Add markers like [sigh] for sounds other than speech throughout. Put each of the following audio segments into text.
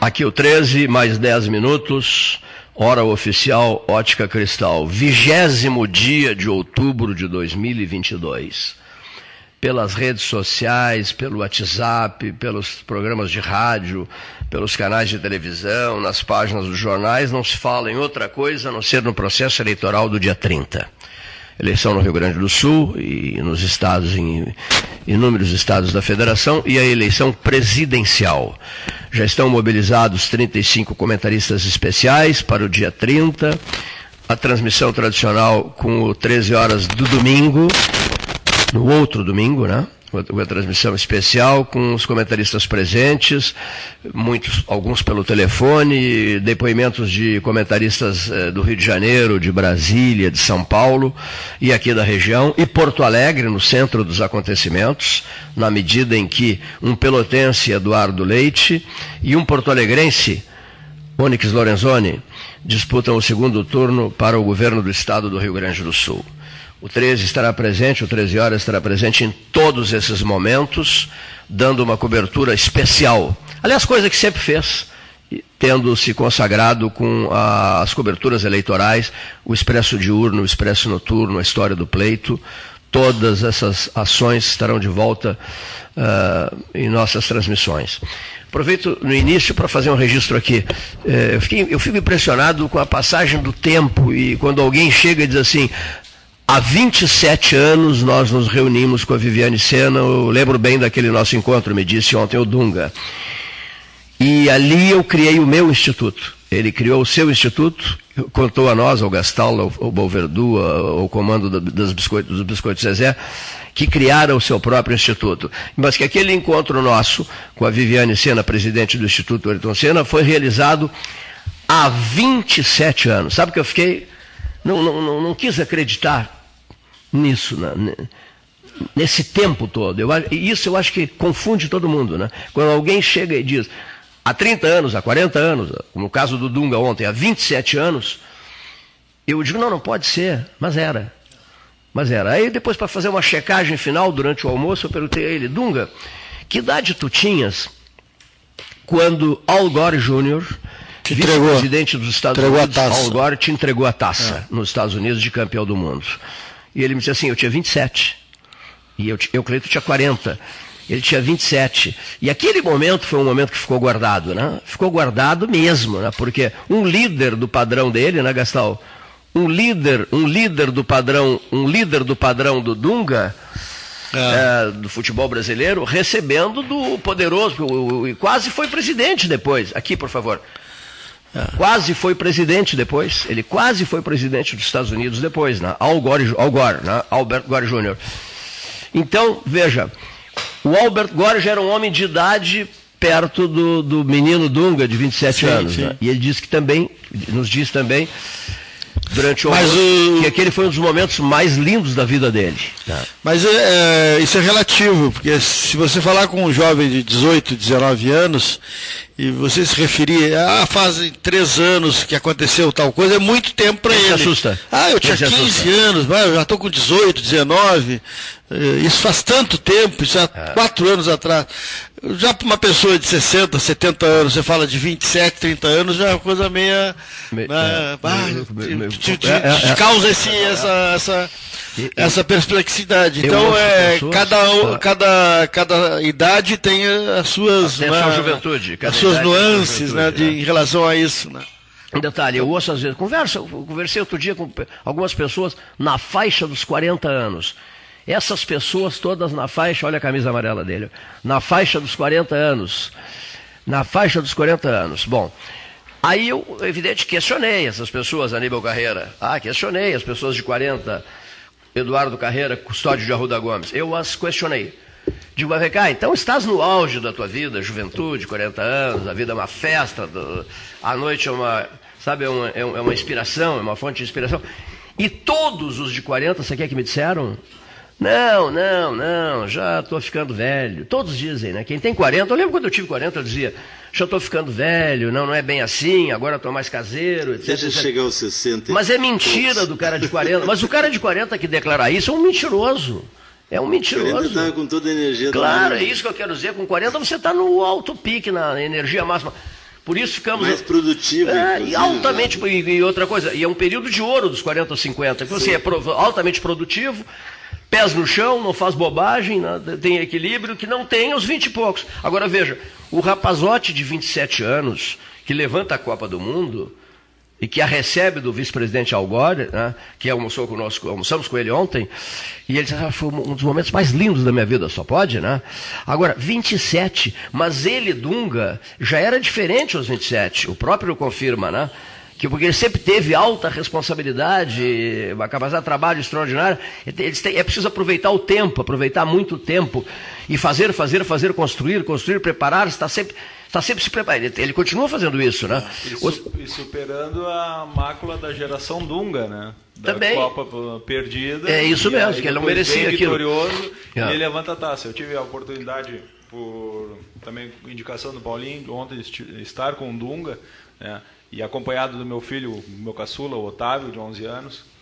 aqui o 13, mais 10 minutos, hora oficial Ótica Cristal, vigésimo dia de outubro de 2022. Pelas redes sociais, pelo WhatsApp, pelos programas de rádio, pelos canais de televisão, nas páginas dos jornais, não se fala em outra coisa a não ser no processo eleitoral do dia 30 eleição no Rio Grande do Sul e nos estados, em inúmeros estados da federação, e a eleição presidencial. Já estão mobilizados 35 comentaristas especiais para o dia 30, a transmissão tradicional com o 13 horas do domingo, no outro domingo, né? Uma transmissão especial com os comentaristas presentes, muitos, alguns pelo telefone, depoimentos de comentaristas eh, do Rio de Janeiro, de Brasília, de São Paulo e aqui da região, e Porto Alegre, no centro dos acontecimentos, na medida em que um pelotense, Eduardo Leite, e um porto-alegrense, Onyx Lorenzoni, disputam o segundo turno para o governo do estado do Rio Grande do Sul. O 13 estará presente, o 13 horas estará presente em todos esses momentos, dando uma cobertura especial. Aliás, coisa que sempre fez, tendo se consagrado com as coberturas eleitorais, o Expresso Diurno, o Expresso Noturno, a história do pleito. Todas essas ações estarão de volta uh, em nossas transmissões. Aproveito no início para fazer um registro aqui. Uh, eu, fiquei, eu fico impressionado com a passagem do tempo e quando alguém chega e diz assim: Há 27 anos nós nos reunimos com a Viviane Sena, eu lembro bem daquele nosso encontro, me disse ontem o Dunga. E ali eu criei o meu instituto. Ele criou o seu instituto, contou a nós, ao Gastal, ao, ao ao comando dos biscoitos, dos biscoitos Zezé, que criaram o seu próprio instituto. Mas que aquele encontro nosso com a Viviane Sena, presidente do Instituto Ayrton Sena, foi realizado há 27 anos. Sabe que eu fiquei. Não, não, não, não quis acreditar nisso, né? nesse tempo todo. Eu, isso eu acho que confunde todo mundo. Né? Quando alguém chega e diz, há 30 anos, há 40 anos, no caso do Dunga ontem, há 27 anos, eu digo, não, não pode ser, mas era. Mas era. Aí depois, para fazer uma checagem final durante o almoço, eu perguntei a ele, Dunga, que idade tu tinhas quando Al Gore Jr., vice-presidente dos Estados Unidos, Al Gore te entregou a taça é. nos Estados Unidos de campeão do mundo? E ele me disse assim: eu tinha 27. E eu, eu Cleito, tinha 40. Ele tinha 27. E aquele momento foi um momento que ficou guardado, né? Ficou guardado mesmo, né? Porque um líder do padrão dele, né, Gastal? Um líder, um líder do padrão, um líder do padrão do Dunga, é. É, do futebol brasileiro, recebendo do poderoso, e quase foi presidente depois. Aqui, por favor. Quase foi presidente depois. Ele quase foi presidente dos Estados Unidos depois, né? Al Gore, Al Gore né? Albert Gore Jr. Então, veja, o Albert Gore já era um homem de idade perto do, do menino Dunga, de 27 sim, anos. Sim. Né? E ele disse que também, nos diz também, durante o Mas o... que aquele foi um dos momentos mais lindos da vida dele. Tá. Mas é, é, isso é relativo, porque se você falar com um jovem de 18, 19 anos, e você se referir, ah, fazem três anos que aconteceu tal coisa, é muito tempo para ele. assusta. Ah, eu tinha 15 assusta. anos, eu já estou com 18, 19, eh, isso faz tanto tempo, isso há é. quatro anos atrás. Já para uma pessoa de 60, 70 anos, você fala de 27, 30 anos, já é uma coisa meia. Me, né, é, te, é, causa esse, essa, essa, essa perplexidade. Então, é, cada, cada, cada idade tem as suas. Né, juventude. As suas nuances né, de, em relação a isso. Né? Um detalhe, eu ouço às vezes, conversa, conversei outro dia com algumas pessoas na faixa dos 40 anos. Essas pessoas todas na faixa, olha a camisa amarela dele, na faixa dos 40 anos. Na faixa dos 40 anos. Bom, aí eu, evidente, questionei essas pessoas, Aníbal Carreira. Ah, questionei as pessoas de 40, Eduardo Carreira, custódio de Arruda Gomes. Eu as questionei. Digo, mas vem cá, então estás no auge da tua vida, juventude, 40 anos, a vida é uma festa, a noite é uma, sabe, é uma, é uma inspiração, é uma fonte de inspiração. E todos os de 40, você quer que me disseram? Não, não, não, já estou ficando velho. Todos dizem, né? Quem tem 40, eu lembro quando eu tive 40, eu dizia, já estou ficando velho, não, não é bem assim, agora estou mais caseiro, etc. Deixa etc. chegar aos 60. Mas é mentira do cara de 40. Mas o cara de 40 que declarar isso é um mentiroso. É um mentiroso. 40 está com toda a energia Claro, é isso que eu quero dizer. Com 40 você está no alto pique, na energia máxima. Por isso ficamos. Mais produtivo. É, e altamente. E, e, outra coisa, e é um período de ouro dos 40 aos 50, que você é altamente produtivo, pés no chão, não faz bobagem, tem equilíbrio, que não tem aos 20 e poucos. Agora veja, o rapazote de 27 anos, que levanta a Copa do Mundo, e que a recebe do vice-presidente Al Gore, né, que almoçou conosco, almoçamos com ele ontem, e ele disse, ah, foi um dos momentos mais lindos da minha vida, só pode, né? Agora, 27, mas ele, Dunga, já era diferente aos 27, o próprio confirma, né? Que, porque ele sempre teve alta responsabilidade, uma capacidade de trabalho extraordinária. Eles têm, é preciso aproveitar o tempo, aproveitar muito o tempo e fazer, fazer, fazer, construir, construir, preparar, está sempre está sempre se preparando. Ele, ele, continua fazendo isso, né? E, e, superando a mácula da geração Dunga, né? Da Também. Copa perdida. É isso mesmo, que ele não merecia aquilo. vitorioso e ele levanta a taça. Eu tive a oportunidade, por também indicação do Paulinho, ontem estar com o Dunga, né? E acompanhado do meu filho, meu caçula, o Otávio, de 11 anos.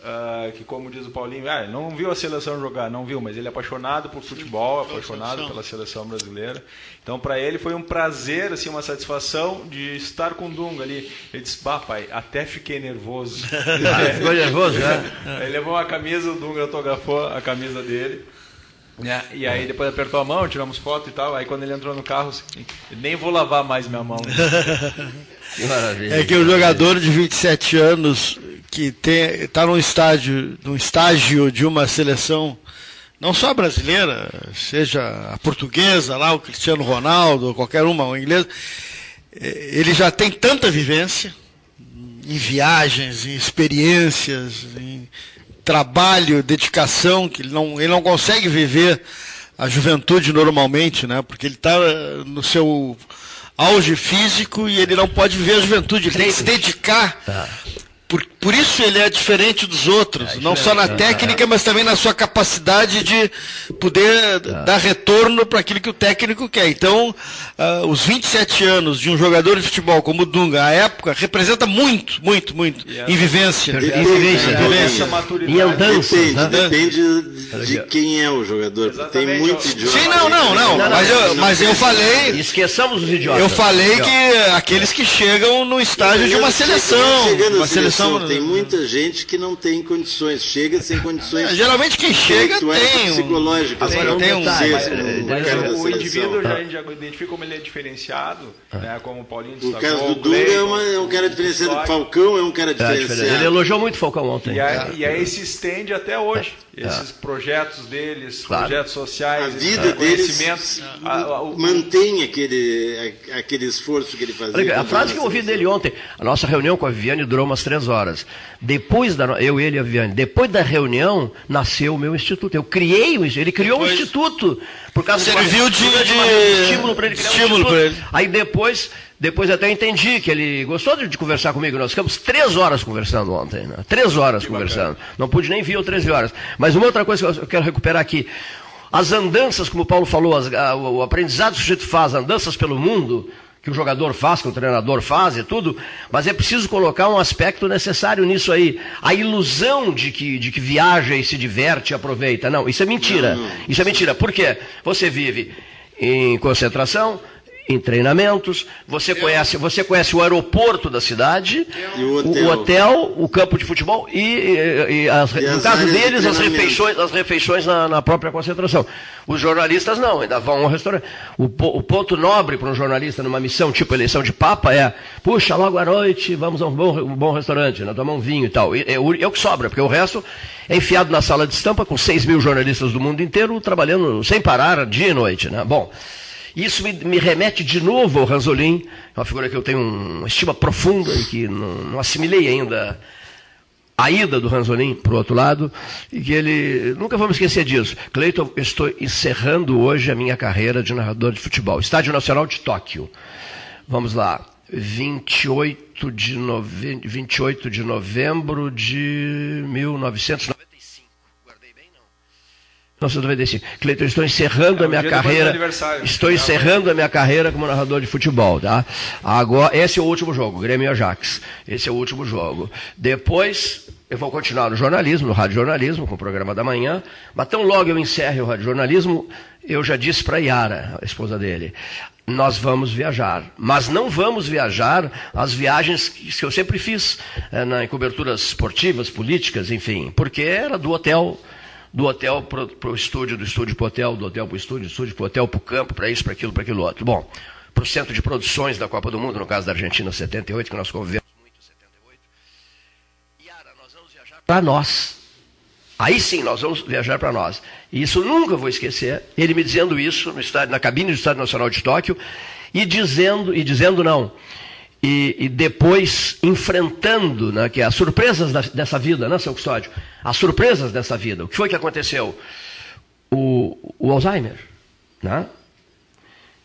Uh, que como diz o Paulinho, ah, não viu a seleção jogar, não viu, mas ele é apaixonado por futebol, apaixonado pela seleção brasileira. Então para ele foi um prazer, assim, uma satisfação de estar com o Dunga ali. Ele disse, bah, pai, até fiquei nervoso. [laughs] ah, ficou nervoso, né? Ele levou a camisa, o Dunga autografou a camisa dele. Né? E aí depois apertou a mão, tiramos foto e tal. Aí quando ele entrou no carro, assim, nem vou lavar mais minha mão. [laughs] que maravilha. É que o jogador de 27 anos que está num estágio, num estágio de uma seleção não só brasileira, seja a portuguesa lá, o Cristiano Ronaldo, qualquer uma, o inglês, eh, ele já tem tanta vivência em viagens, em experiências, em trabalho, dedicação, que ele não, ele não consegue viver a juventude normalmente, né? Porque ele está no seu auge físico e ele não pode viver a juventude, ele tem que se dedicar tá. Por, por isso ele é diferente dos outros, é, não só na técnica, mas também na sua capacidade de poder tá. dar retorno para aquilo que o técnico quer. Então, uh, os 27 anos de um jogador de futebol como o Dunga, à época, representa muito, muito, muito em vivência. Em vivência, em andança. Depende, né? depende de quem é o jogador. Tem muito idiota. Sim, não, não, não. Mas eu, mas eu falei. Esqueçamos os idiotas. Eu falei que aqueles que chegam no estágio de uma seleção. Uma seleção tem muita gente que não tem condições, chega sem condições. É, geralmente quem chega tem psicológico. Agora, tem um, mas, mas, o indivíduo já, já identifica como ele é diferenciado, ah. né, como o Paulinho destacou. O caso do Dunga é, uma, é, um cara diferenciado, o Falcão é um cara é, diferenciado. Ele elogiou muito o Falcão ontem. E aí, e aí se estende até hoje. É. Esses projetos deles, claro. projetos sociais, a vida deles a, a, o... mantém aquele, aquele esforço que ele fazia. A frase que eu ouvi dele ontem, a nossa reunião com a Viviane durou umas três horas. Depois da eu, ele e a Viviane, depois da reunião nasceu o meu instituto. Eu criei o ele criou depois... um instituto por causa serviu de, de, de, estímulo para ele criar estímulo um instituto. Ele. Aí depois depois até entendi que ele gostou de, conversar comigo. Nós ficamos três horas conversando ontem. Né? Três horas que conversando. Bacana. Não pude nem vir ou 13 horas. Mas uma outra coisa que eu quero recuperar aqui. As andanças, como o Paulo falou, as, a, o aprendizado que o sujeito faz, andanças pelo mundo, que o jogador faz, que o treinador faz e tudo, mas é preciso colocar um aspecto necessário nisso aí. A ilusão de que, de que viaja e se diverte e aproveita. Não, isso é mentira. Não, não. Isso é mentira. Por quê? Você vive em concentração, em treinamentos. Você conhece, você conhece o aeroporto da cidade, o hotel. o, hotel. o campo de futebol e, e, e as, e no caso deles, as refeições, as refeições na, na, própria concentração. Os jornalistas não, ainda vão ao restaurante. O, o ponto nobre para um jornalista numa missão tipo eleição de Papa é, puxa, logo à noite vamos a um bom, um bom restaurante, né, tomar um vinho e tal. É, é o que sobra, porque o resto é enfiado na sala de estampa com 6 mil jornalistas do mundo inteiro trabalhando sem parar dia e noite. Né? Bom, isso me, me, remete de novo ao Ranzolin, uma figura que eu tenho uma estima profunda e que não, não assimilei ainda a ida do Ranzolin para o outro lado, e que ele. Nunca vamos esquecer disso. Cleiton, estou encerrando hoje a minha carreira de narrador de futebol. Estádio Nacional de Tóquio. Vamos lá. 28 de, nove... 28 de novembro de 1990. 1995. Cleiton, estou encerrando é, a minha carreira. Estou encerrando a minha carreira como narrador de futebol, tá? Agora, esse é o último jogo, Grêmio e Ajax. Esse é o último jogo. Depois, Eu vou continuar no jornalismo, no rádio jornalismo, com o programa da manhã, mas tão logo eu encerre o rádio jornalismo, eu já disse para Yara, a esposa dele, nós vamos viajar, mas não vamos viajar as viagens que eu sempre fiz é, na, em coberturas esportivas, políticas, enfim, porque era do hotel, do hotel para o estúdio, do estúdio para o hotel, do hotel para o estúdio, do estúdio para o hotel, para o campo, para isso, para aquilo, para aquilo outro. Bom, para o centro de produções da Copa do Mundo, no caso da Argentina 78, que nós convivemos para nós. Aí sim, nós vamos viajar para nós. E isso nunca vou esquecer. Ele me dizendo isso no estádio, na cabine do Estádio Nacional de Tóquio e dizendo, e dizendo não. E, e depois enfrentando né, que as surpresas da, dessa vida, né, seu custódio? As surpresas dessa vida. O que foi que aconteceu? O, o Alzheimer. Né?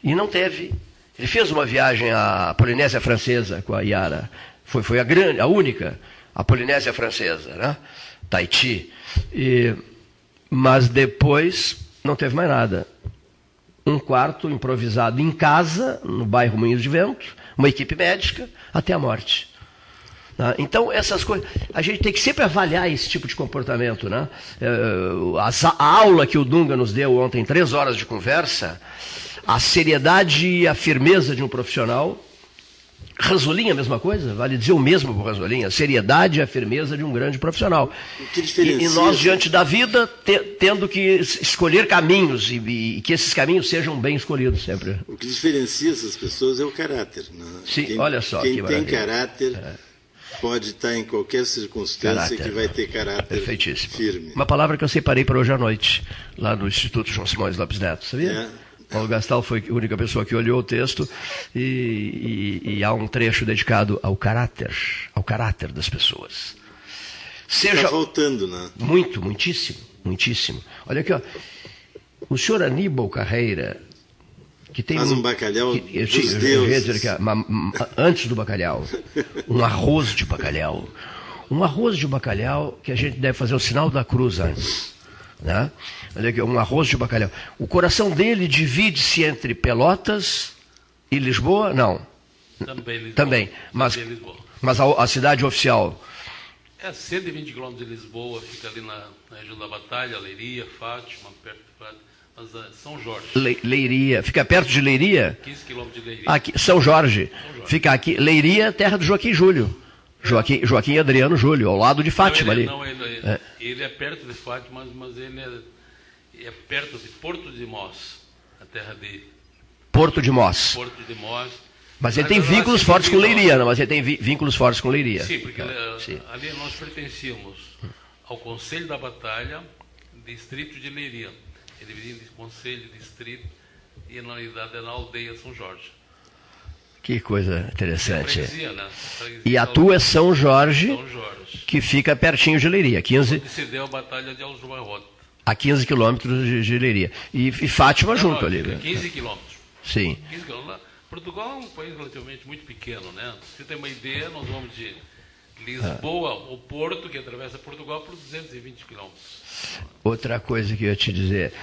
E não teve. Ele fez uma viagem à Polinésia Francesa com a Yara. Foi, foi a, grande, a única a Polinésia Francesa, né? Tahiti. E, mas depois não teve mais nada. Um quarto improvisado em casa, no bairro Moinhos de Vento, uma equipe médica, até a morte. Né? Então, essas coisas. A gente tem que sempre avaliar esse tipo de comportamento. Né? É, a aula que o Dunga nos deu ontem, três horas de conversa, a seriedade e a firmeza de um profissional Ranzolinha, a mesma coisa, vale dizer o mesmo para o Ranzolinha, a seriedade e a firmeza de um grande profissional. E, e, nós, diante da vida, te, tendo que escolher caminhos e, e, que esses caminhos sejam bem escolhidos sempre. O que diferencia essas pessoas é o caráter. Né? Sim, quem, olha só. Quem tem caráter é. pode estar em qualquer circunstância caráter, que vai ter caráter firme. Uma palavra que eu separei para hoje à noite, lá no Instituto João Simões Lopes Neto, sabia? É. Paulo Gastal foi a única pessoa que olhou o texto e, e, e há um trecho dedicado ao caráter, ao caráter das pessoas. Seja Está voltando, né? Muito, muitíssimo, muitíssimo. Olha aqui, ó. O senhor Aníbal Carreira, que tem Faz um, um bacalhau que, eu, dos eu, eu dizer que, antes do bacalhau, um arroz de bacalhau. Um arroz de bacalhau que a gente deve fazer o sinal da cruz antes. Né? Olha aqui, um arroz de bacalhau. O coração dele divide-se entre Pelotas e Lisboa? Não. Também Lisboa. Também. Mas, Lisboa. mas a, a, cidade oficial? É 120 quilômetros de Lisboa, fica ali na, na, região da Batalha, Leiria, Fátima, perto de Fátima. Mas, uh, São Jorge. Le, Leiria. Fica perto de Leiria? 15 quilômetros de Leiria. Aqui, São Jorge. São Jorge. Fica aqui. Leiria, terra do Joaquim Júlio. Joaquim, Joaquim Adriano Júlio, ao lado de Fátima não, ele, ali. Não, ele, é. ele é perto de Fátima, mas, mas ele é, é, perto de Porto de Mós, a terra dele. Porto de Mós. Porto de Mós. Mas ele tem vínculos fortes com Leiria, não, mas ele tem vínculos fortes com Leiria. Sim, porque é, sim. ali nós pertencíamos ao Conselho da Batalha, distrito de Leiria. Ele vinha de Conselho, distrito, e na realidade é na aldeia São Jorge. Que coisa interessante. Né? E a tua é São Jorge, São Jorge, que fica pertinho de Leiria, 15. Onde se deu a batalha de Aljubarrota. A 15 quilômetros de, Leiria. E, e Fátima não, junto não, ali. 15 né? quilômetros. Sim. 15 quilômetros. Portugal é um país relativamente muito pequeno, né? Você tem uma ideia, nós vamos de Lisboa, ah. o Porto, que atravessa Portugal, por 220 quilômetros. Outra coisa que eu ia te dizer,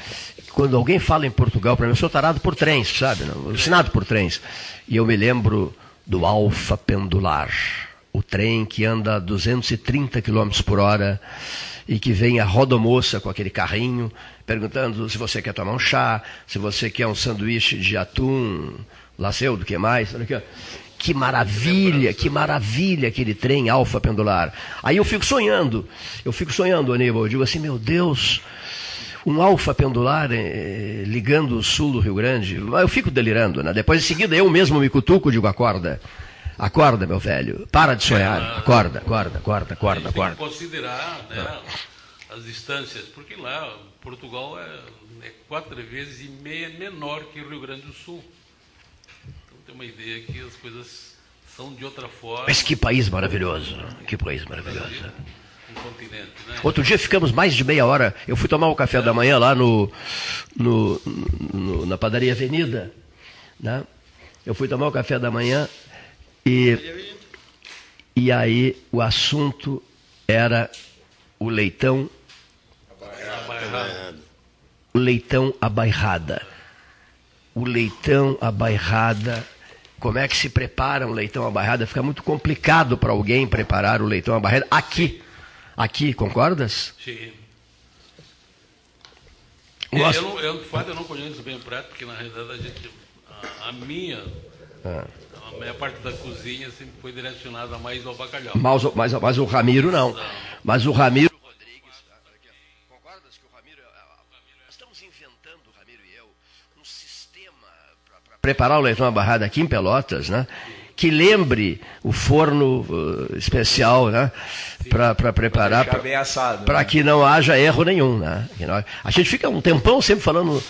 quando alguém fala em Portugal, para mim, eu sou tarado por trens, sabe? Alucinado por trens. E eu me lembro do Alfa Pendular, o trem que anda a 230 km por hora e que vem a rodomoça com aquele carrinho, perguntando se você quer tomar um chá, se você quer um sanduíche de atum, lá seu, do que mais. Que maravilha, que maravilha aquele trem alfa pendular. Aí eu fico sonhando, eu fico sonhando, Aníbal, eu digo assim, meu Deus, um alfa pendular eh, ligando o sul do Rio Grande. Eu fico delirando, né? Depois em seguida eu mesmo me cutuco digo, acorda. Acorda, meu velho. Para de sonhar. Acorda, acorda, acorda, acorda, acorda. Tem que considerar né, as distâncias, porque lá Portugal é, é quatro vezes e meia menor que o Rio Grande do Sul ter uma ideia que as coisas são de outra forma. Mas que país maravilhoso, que país maravilhoso. Um continente, né? Outro dia ficamos mais de meia hora. Eu fui tomar o café é. da manhã lá no, no, no, na padaria Avenida. Né? Eu fui tomar o café da manhã e, e aí o assunto era o leitão. O leitão abairrada. O leitão abairrada como é que se prepara um leitão à barrada? Fica muito complicado para alguém preparar o leitão à barrada aqui. Aqui, concordas? Sim. Gosto. Eu, eu, de fato, eu não conheço bem o prato, porque na realidade a gente, a, a minha, é. A minha parte da cozinha sempre foi direcionada mais ao bacalhau. Mas, mas, mas o Ramiro não. Mas o Ramiro Rodrigues, concordas que o Ramiro, estamos inventando, o Ramiro e eu, um sistema para preparar o leitão à barrada aqui em Pelotas, né? que lembre o forno uh, especial, né? Para preparar, para né? que não haja erro nenhum, né? A gente fica um tempão sempre falando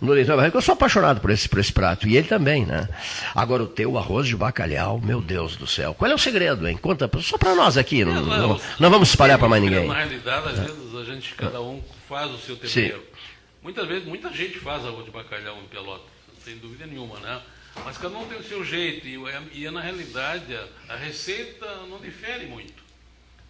no leitão eu sou apaixonado por esse, por esse prato, e ele também, né? Agora, o teu arroz de bacalhau, meu Deus do céu, qual é o segredo, hein? Conta só para nós aqui, não, não, não, não vamos espalhar para mais ninguém. Na realidade, às vezes, a gente, cada um faz o seu tempero. Sim. Muitas vezes, muita gente faz arroz de bacalhau em pelota, sem dúvida nenhuma, né? Mas cada um tem o seu jeito, e, e na realidade a, a receita não difere muito.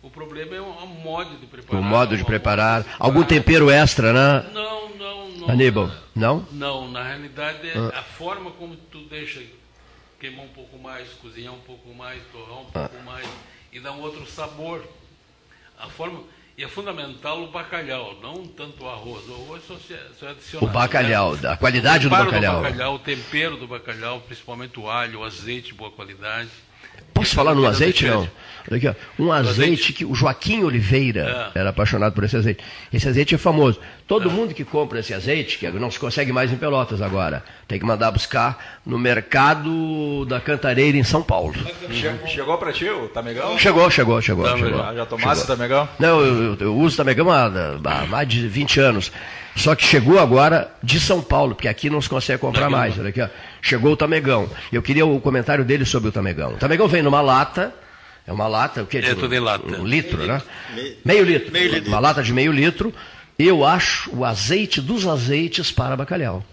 O problema é o modo de preparar. O modo de preparar. Algum tempero extra, né? Não, não, não. Aníbal, não? Não, na realidade é ah. a forma como tu deixa queimar um pouco mais, cozinhar um pouco mais, torrar um pouco ah. mais e dar um outro sabor. A forma e é fundamental o bacalhau, não tanto o arroz. O arroz só, é. O bacalhau, né? a qualidade do bacalhau. do bacalhau. O tempero do bacalhau, principalmente o alho, o azeite boa qualidade. Posso falar no azeite, não? Aqui, ó, um azeite, azeite, que o Joaquim Oliveira é. era apaixonado por esse azeite. Esse azeite é famoso. Todo é. mundo que compra esse azeite, que não se consegue mais em Pelotas agora, tem que mandar buscar no mercado da Cantareira em São Paulo. Chegou, chegou para ti o Tamegão? Chegou, chegou, chegou. Tá, chegou. Já tomasse o Tamegão? Não, eu, eu, eu uso Tamegão há, há mais de 20 anos. Só que chegou agora de São Paulo, porque aqui não se consegue comprar mais. Olha aqui, ó. Chegou o Tamegão. Eu queria o comentário dele sobre o Tamegão. O Tamegão vem numa lata, é uma lata, o que? É tudo em lata. Um litro, meio né? Meio, meio, litro. meio litro. Uma lata de meio litro. Eu acho o azeite dos azeites para bacalhau.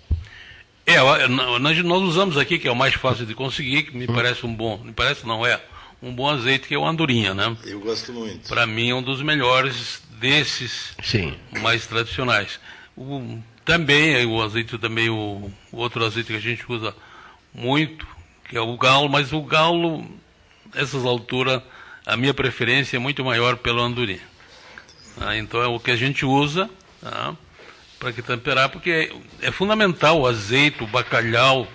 É, nós, nós usamos aqui, que é o mais fácil de conseguir, que me hum. parece um bom, me parece não é, um bom azeite que é o andorinha, né? Eu gosto muito. Para mim é um dos melhores desses Sim. mais tradicionais. O, também, o azeite também, o, o, outro azeite que a gente usa muito, que é o galo, mas o galo, nessas alturas, a minha preferência é muito maior pelo andorim. Ah, então é o que a gente usa tá, para que temperar, porque é, é, fundamental o azeite, o bacalhau,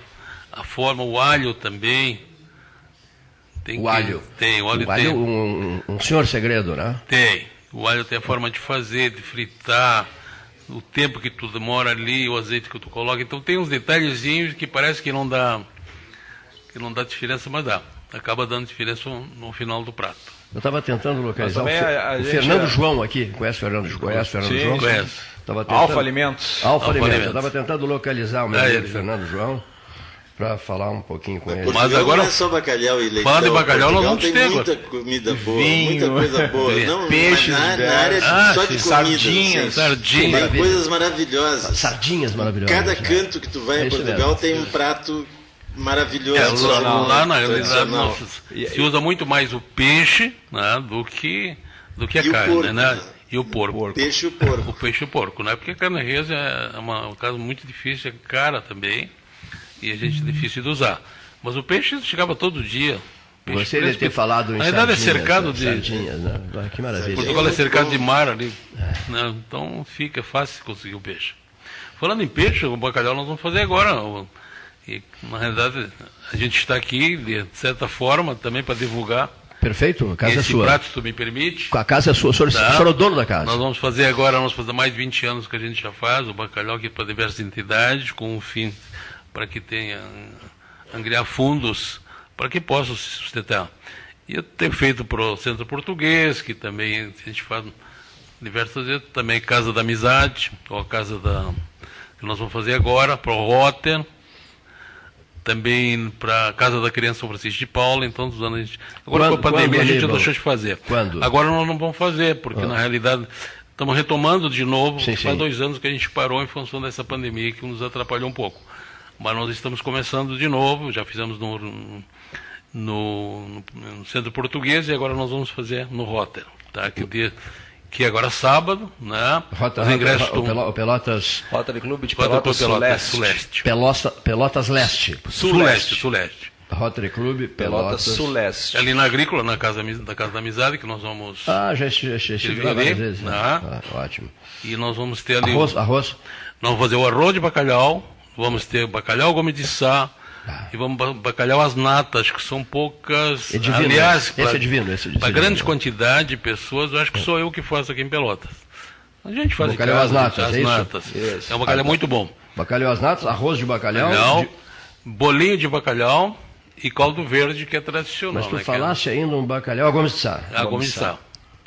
a forma, o alho também. Tem o que, alho. Tem, o alho o tem. Alho, um, um senhor segredo, né? Tem. O alho tem a forma de fazer, de fritar o tempo que tu demora ali, o azeite que tu coloca. Então tem uns detalhezinhos que parece que não dá que não dá diferença, mas dá. Acaba dando diferença no final do prato. Eu estava tentando localizar o, a, a o Fernando é... João aqui. Conhece o Fernando João? Conhece Fernando Sim, João? Conhece. Tentando... Alfa Alimentos. Alfa, Alfa Alimentos. Alimentos. Eu estava tentando localizar o meu é, Fernando João para falar um pouquinho com ele. Mas agora não é só bacalhau e leite. Falando em bacalhau, nós vamos ter tem muita comida boa, Vinho, muita coisa boa. Não, peixes, na, na, área de, ah, só de comida. Sardinhas, sardinhas. Tem coisas maravilhosas. Sardinhas maravilhosas. Cada né? canto que tu vai é em Portugal mesmo. tem um prato maravilhoso. É, lá, lá na realidade se usa muito mais o peixe né, do que do que a e carne, porco, né? E o porco. O peixe e o porco. O peixe e o porco, né? Porque a carne res é uma, um caso muito difícil, é cara também e a gente é difícil de usar. Mas o peixe chegava todo dia. Você deve ter falado em Na verdade é cercado de. Sardinhas, né? Que maravilha. Portugal é cercado de mar ali. É. Né? Então fica fácil conseguir o peixe. Falando em peixe, o bacalhau nós vamos fazer agora. E, na realidade, a gente está aqui, de certa forma, também para divulgar. Perfeito, a casa é esse é sua. prato, se tu me permite. A casa é sua, o senhor, tá. o senhor é o dono da casa. Nós vamos fazer agora, nós fazer mais de 20 anos que a gente já faz, o bacalhau aqui para diversas entidades, com o fim para que tenha angriar fundos para que possa se sustentar. E eu tenho feito para o Centro Português, que também a gente faz diversas vezes, também Casa da Amizade, ou a Casa da. que nós vamos fazer agora, para o Rotter, também para a Casa da Criança São Francisco de Paula, então dos anos a gente. Agora quando, com a pandemia quando, a gente deixou de fazer. Quando? Agora nós não vamos fazer, porque ah. na realidade estamos retomando de novo, sim, faz sim. dois anos que a gente parou em função dessa pandemia que nos atrapalhou um pouco. Mas nós estamos começando de novo, já fizemos no, no, no Centro Português e agora nós vamos fazer no Rotter, tá? Que, que é agora sábado, né? Rota, Os ingressos Rota, Pelotas... Rotary Clube de Pelotas, Pelotas Suleste. Pelotas, Pelotas Leste. Suleste, Suleste. Rotary Club Pelotas. Pelotas Suleste. Ali na Agrícola, na casa, da Casa da Amizade, que nós vamos... Ah, já estive lá várias vezes. Né? Ah, ótimo. E nós vamos ter ali... Arroz, arroz? Nós vamos fazer o arroz de bacalhau, vamos ter bacalhau gomes de sá, ah. e vamos bacalhau as natas, que são poucas. É divino, Aliás, esse é divino, esse é divino. Para grande quantidade de pessoas, eu acho que sou eu que faço aqui em Pelotas. A gente faz bacalhau às natas, as é natas. Isso? É um bacalhau muito bom. Bacalhau às natas, arroz de bacalhau. bacalhau de... Bolinho de bacalhau e caldo verde, que é tradicional. Mas tu né, falaste é... ainda um bacalhau a gomes de sá. A gomes de sá.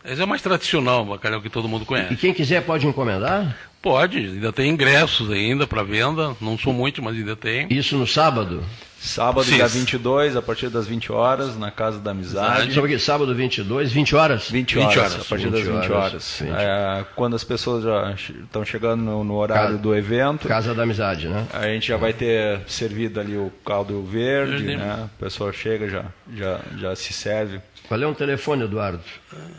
Esse é o mais tradicional, o bacalhau que todo mundo conhece. E quem quiser pode encomendar? Pode, ainda tem ingressos ainda para venda, não são muitos, mas ainda tem. Isso no sábado? Sábado, Sim. dia 22, a partir das 20 horas, na Casa da Amizade. Sobre aqui, sábado 22, 20 horas? 20 horas, 20 horas a partir 20 das 20 horas. horas. É, quando as pessoas já estão chegando no, no horário casa, do evento. Casa da Amizade, né? A gente já vai ter servido ali o caldo verde, né? A pessoa chega, já, já, já se serve. Qual é o telefone, Eduardo?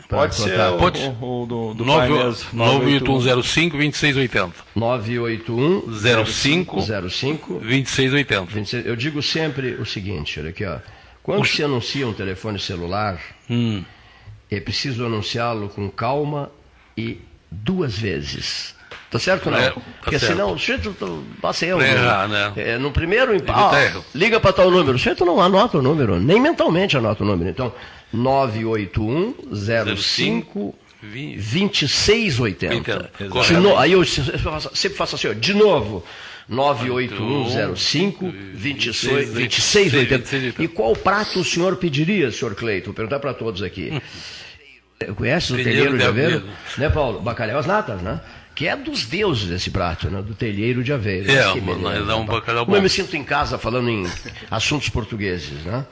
Pode ser o, Pode. o, o do, do 98105 2680. 981 05 05 2680. Eu digo sempre o seguinte, olha aqui, ó. Quando se anuncia um telefone celular, hum. é preciso anunciá-lo com calma e duas vezes. Tá certo ou não? É, tá Porque certo. senão o sujeito passa erro. Errar, né? É, no primeiro ah, liga para tal número. O sujeito não anota o número, nem mentalmente anota o número. Então, 981 05 2680. No, aí eu sempre faço assim, ó, de novo. 98105 2680. E qual prato o senhor pediria, senhor Cleiton? Vou perguntar para todos aqui. Conhece o telheiro de aveiro? Né, Paulo? Bacalhau às natas, né? Que é dos deuses esse prato, né? Do telheiro de aveiro. É, mas é um bacalhau bom. Eu me sinto em casa falando em [laughs] assuntos portugueses, né?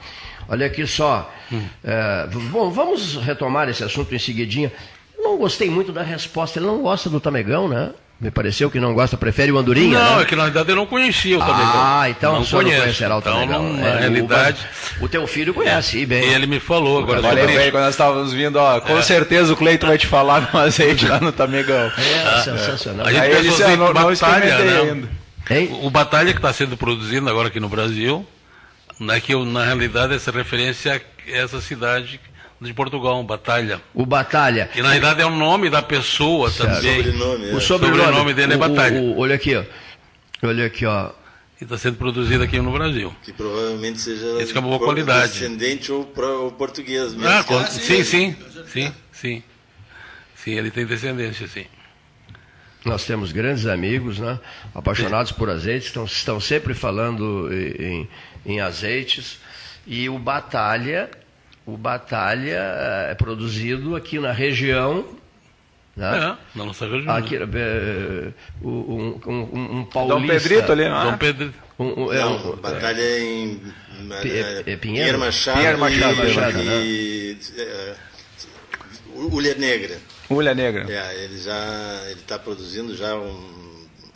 Olha aqui só. Hum. É, bom, vamos retomar esse assunto em seguidinha. Eu não gostei muito da resposta. Ele não gosta do Tamegão, né? Me pareceu que não gosta, prefere o Andorinha. Não, né? é que na verdade eu não conhecia o Tamegão. Ah, então não o não conhecerá o. Então, na é, realidade. O, o, teu filho conhece, e bem. Ele me falou agora. Olha bem, quando nós estávamos vindo, ó, com é. certeza o Cleito vai te falar no azeite lá no Tamegão. É, ah, sensacional. A gente Aí ele não, não batalha, né? ainda. O, o Batalha que está sendo produzido agora aqui no Brasil, né, que na realidade essa referência essa cidade de Portugal, Batalha. O Batalha. E na verdade é o nome da pessoa certo. também. Sobrenome, é. O sobrenome, sobrenome dele é Batalha. O, o, olha aqui, ó. Olha aqui, ó. E está sendo produzido aqui no Brasil. Que provavelmente seja Esse é uma boa qualidade. descendente ou, ou português mesmo. Ah, ah sim, sim, sim, sim. Sim, ele tem descendência, sim. Nós temos grandes amigos, né? apaixonados por azeites, estão, estão sempre falando em, em azeites. E o Batalha, o Batalha é produzido aqui na região. Né? É, na nossa região. Aqui, é, um, um, um paulista. Dom Pedrito ali, não é? Dom Pedrito. Um, é, não, Batalha é em... É, é Pinheiro? Machado. Pinheiro Machado. E, Machado, né? e, é, Ulha Negra. Ulha Negra. É, ele já ele está produzindo já um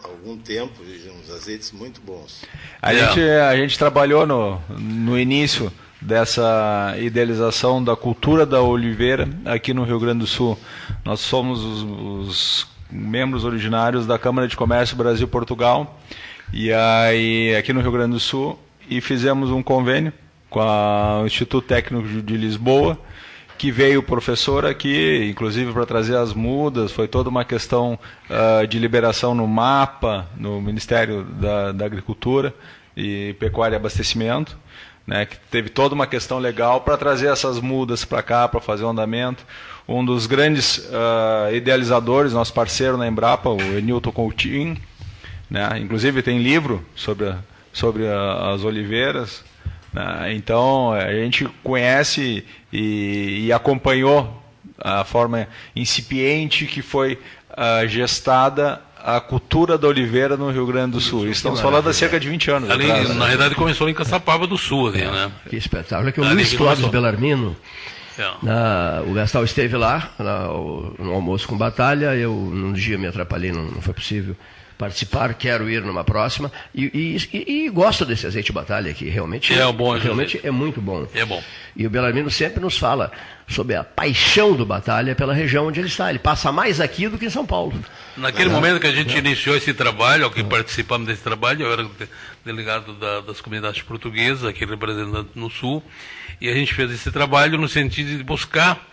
algum tempo, uns azeites muito bons. A, é. gente, a gente trabalhou no, no início dessa idealização da cultura da oliveira aqui no Rio Grande do Sul. Nós somos os, os membros originários da Câmara de Comércio Brasil-Portugal. E aí aqui no Rio Grande do Sul e fizemos um convênio com a, o Instituto Técnico de Lisboa que veio o professor aqui, inclusive para trazer as mudas, foi toda uma questão uh, de liberação no mapa, no Ministério da, da Agricultura e Pecuária e Abastecimento, né, que teve toda uma questão legal para trazer essas mudas para cá, para fazer o andamento. Um dos grandes uh, idealizadores, nosso parceiro na Embrapa, o Enilton Coutinho, né, inclusive tem livro sobre, sobre a, as oliveiras, né? Então, a gente conhece e, e, acompanhou a forma incipiente que foi uh, gestada a cultura da oliveira no Rio Grande do Sul. Estamos falando há cerca de 20 anos. Ali, atrás, na né? verdade, começou em Caçapava do Sul, ali, né? Que espetáculo. É que o ali Luiz Clóvis Belarmino, é. na, o Gastal esteve lá na, no almoço com batalha. Eu, num dia, me atrapalhei, não, não foi possível participar, quero ir numa próxima. E, e, e gosto desse azeite batalha aqui, realmente. É, bom, realmente é muito bom. É bom. E o Belarmino sempre nos fala sobre a paixão do Batalha pela região onde ele está. Ele passa mais aqui do que em São Paulo. Naquele momento que a gente iniciou esse trabalho, que participamos desse trabalho, eu era delegado da, das comunidades portuguesas, aqui representando no Sul, e a gente fez esse trabalho no sentido de buscar,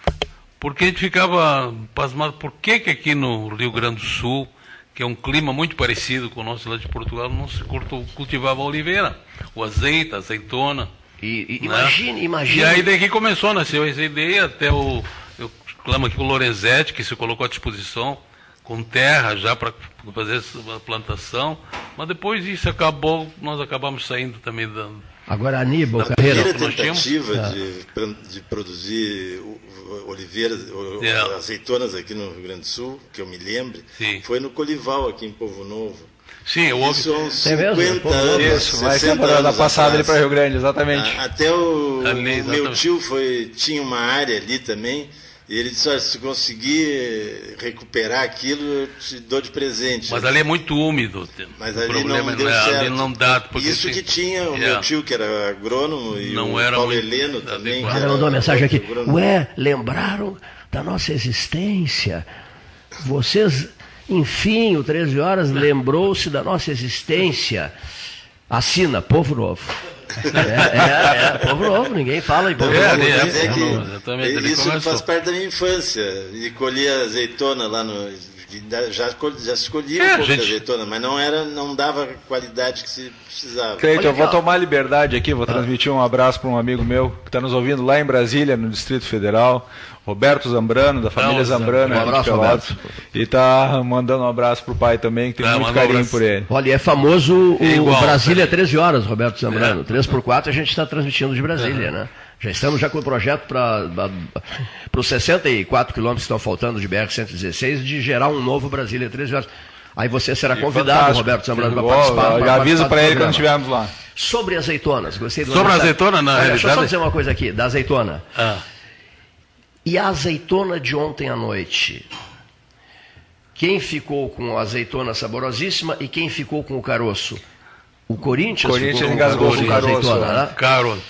porque a gente ficava pasmado, por que, que aqui no Rio Grande do Sul, que é um clima muito parecido com o nosso lá de Portugal, não se cultivava a oliveira, o azeite, a azeitona. E, e né? imagine, imagine. E aí daqui começou, nasceu essa ideia, até o, eu clamo aqui o Lorenzetti, que se colocou à disposição, com terra já para fazer a plantação, mas depois isso acabou, nós acabamos saindo também da. Agora, Aníbal, a primeira tentativa é. de, de produzir oliveiras, é. azeitonas aqui no Rio Grande do Sul, que eu me lembre, Sim. foi no Colival, aqui em Povo Novo. Sim, houve. Isso há uns 50 é anos. Isso, mais temporada passada ali para Rio Grande, exatamente. até o, ali, o meu tio foi, tinha uma área ali também e ele disse, olha, se conseguir recuperar aquilo, eu te dou de presente. Mas ali é muito úmido. Mas ali o problema não deu é, certo. Ali não dá. Porque Isso que tinha o meu é. tio, que era agrônomo, e não o era Paulo Heleno também. Ele mandou uma mensagem aqui. Ué, lembraram da nossa existência? Vocês, enfim, o 13 Horas lembrou-se da nossa existência. Assina, Povo Novo. É, é, é, povo novo, ninguém fala em povo é, novo. É, é, que, isso faz parte da minha infância. E colhia azeitona lá no. Já, já se colhia é, um pouco gente... de azeitona, mas não, era, não dava a qualidade que se precisava. Cleiton, eu vou tomar liberdade aqui, vou ah. transmitir um abraço para um amigo meu que está nos ouvindo lá em Brasília, no Distrito Federal. Roberto Zambrano, da família Zambrano, um abraço, Pelotas, e está mandando um abraço para o pai também, que tem é, muito carinho um por ele. Olha, é famoso o Igual, Brasília 13 horas, Roberto Zambrano. É. 3 por 4 a gente está transmitindo de Brasília, é. né? Já estamos já com o projeto para os 64 quilômetros que estão faltando de BR-116 de gerar um novo Brasília 13 horas. Aí você será convidado. Roberto Zambrano, para participar. Já aviso para ele quando estivermos lá. Sobre azeitonas, gostei do Sobre a azeitona, na realidade. Deixa eu só dizer uma coisa aqui, da azeitona. Ah. E a azeitona de ontem à noite? Quem ficou com a azeitona saborosíssima e quem ficou com o caroço? O Corinthians, Corinthians ficou engasgou com o. Azeitona, né? Caroço.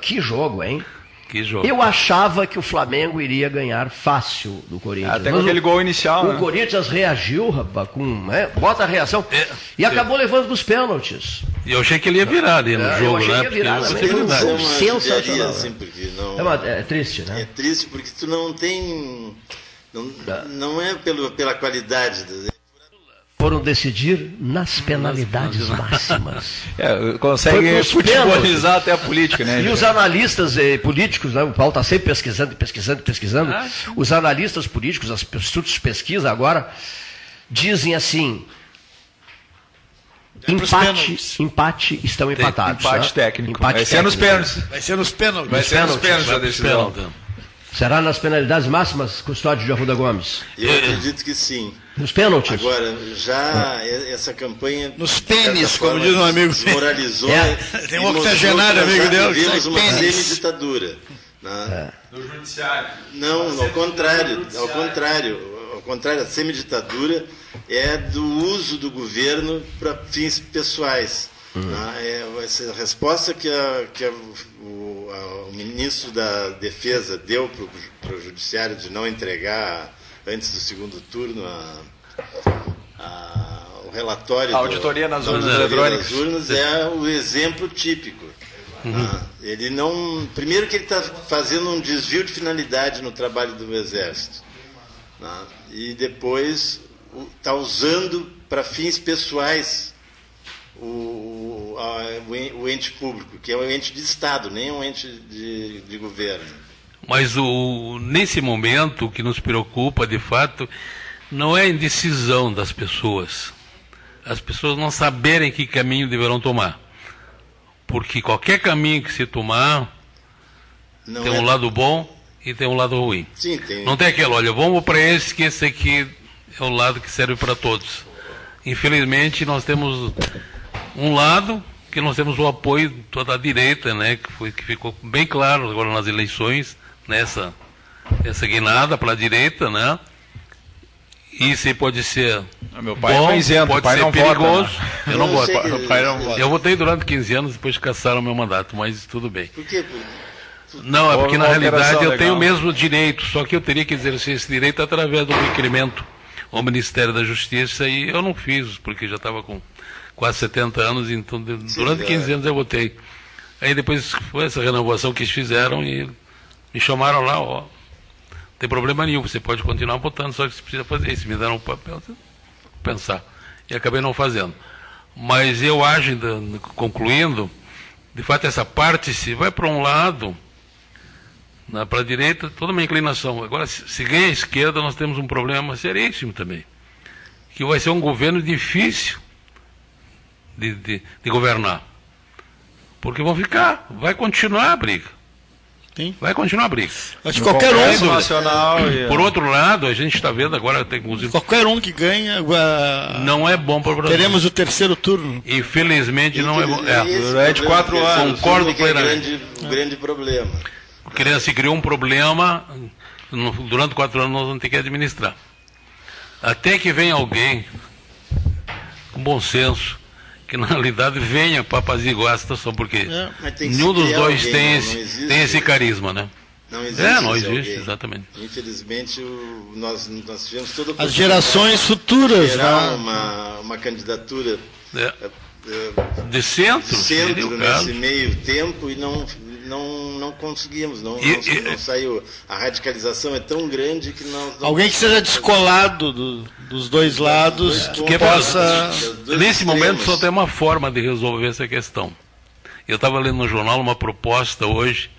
Que jogo, hein? Que jogo. Eu achava que o Flamengo iria ganhar fácil do Corinthians. Até com aquele gol inicial. O né? Corinthians reagiu, rapaz, com. Né, bota a reação. É, e é. acabou levando os pênaltis. E eu achei que ele ia virar ali no é, jogo, eu achei né? Que ia virar, porque é sensacional. Assim, porque não, é, uma, é, triste, né? É triste porque tu não tem. Não, não é pelo, pela qualidade. Do, foram decidir nas penalidades máximas. [laughs] É, consegue futebolizar até a política, né? E os analistas eh, políticos, né, o Paulo está sempre pesquisando, pesquisando, pesquisando. Ah, os analistas políticos, os institutos de pesquisa agora, dizem assim. É empate, empate, estão empatados. Empate tá? técnico. Empate vai ser nos pênaltis. Vai ser nos pênaltis. Vai ser nos pênaltis a decisão. Será nas penalidades máximas, Custódio de Arruda Gomes? Eu acredito que sim. Nos pênaltis? Agora, já essa campanha. Nos pênis, como diz um amigo. Desmoralizou. É. Tem um octogenário, amigo dele. Vivemos uma semi-ditadura. Né? É. No judiciário. Não, ao contrário. Ao contrário. Ao contrário, a semi-ditadura é do uso do governo para fins pessoais. Uhum. É, essa resposta que, a, que a, o, a, o, ministro da Defesa deu para o Judiciário de não entregar antes do segundo turno o relatório a auditoria nas urnas eletrônicas urnas é o exemplo típico. Uhum. Ah, ele não. Primeiro que ele está fazendo um desvio de finalidade no trabalho do Exército. Ah, e depois está usando para fins pessoais o, a, o ente público, que é um ente de Estado, nem um ente de, de governo. Mas o, nesse momento, o que nos preocupa, de fato, não é a indecisão das pessoas. As pessoas não saberem que caminho deverão tomar. Porque qualquer caminho que se tomar não tem é... um lado bom e tem um lado ruim. Sim, tem... Não tem aquele, olha, vamos para esse, que esse aqui é o lado que serve para todos. Infelizmente, nós temos um lado que nós temos o apoio toda a direita, né, que, foi, que ficou bem claro agora nas eleições, nessa essa guinada para a direita, né, Isso aí pode ser Ah, Meu pai bom, é isento, pode ser não vota, perigoso. né? Eu não Eu voto. não vota. Eu votei durante 15 anos, depois cassaram meu mandato, mas tudo bem. Por quê? Não, é porque na realidade eu legal. tenho o mesmo direito, só que eu teria que exercer esse direito através do requerimento ao Ministério da Justiça e eu não fiz, porque já estava com quase 70 anos, então durante é. 15 anos eu votei. Aí depois foi essa renovação que eles fizeram e me chamaram lá, ó. Não tem problema nenhum, você pode continuar votando, só que você precisa fazer isso. Me deram um papel, pensar. E acabei não fazendo. Mas eu acho, ainda, concluindo, de fato essa parte se vai para um lado, para a direita, toda uma inclinação. Agora, se, se ganha a esquerda, nós temos um problema seríssimo também. Que vai ser um governo difícil de, de, de governar. Porque vão ficar, vai continuar a briga. Sim. Vai continuar a briga. Acho que qualquer um, Nacional e... Por outro lado, a gente está vendo agora, tem, inclusive, qualquer um que ganha, ah, não é bom para o Brasil. teremos o terceiro turno. Infelizmente não é bom. É, é de quatro anos. Concordo que é plenamente. grande, o grande problema. criança se criou um problema, no- durante quatro anos nós vamos ter que administrar. Até que venha alguém com bom senso, que na realidade venha para apaziguar a situação, porque É, nenhum dos dois alguém, tem, não- esse, existe. tem esse carisma, né? Não existe. É, não existe, alguém. exatamente. Infelizmente, o- nós, nós tivemos toda a As gerações futuras, gerar né? uma, uma candidatura É, eh, eh, de centro, de centro nesse meio tempo e não, não, não conseguimos, não, E- não, e- não saiu. A radicalização é tão grande que nós não Alguém que seja descolado do- dos dois lados, Dois que possa. Nesse momento extremos. só tem uma forma de resolver essa questão. Eu estava lendo no jornal uma proposta hoje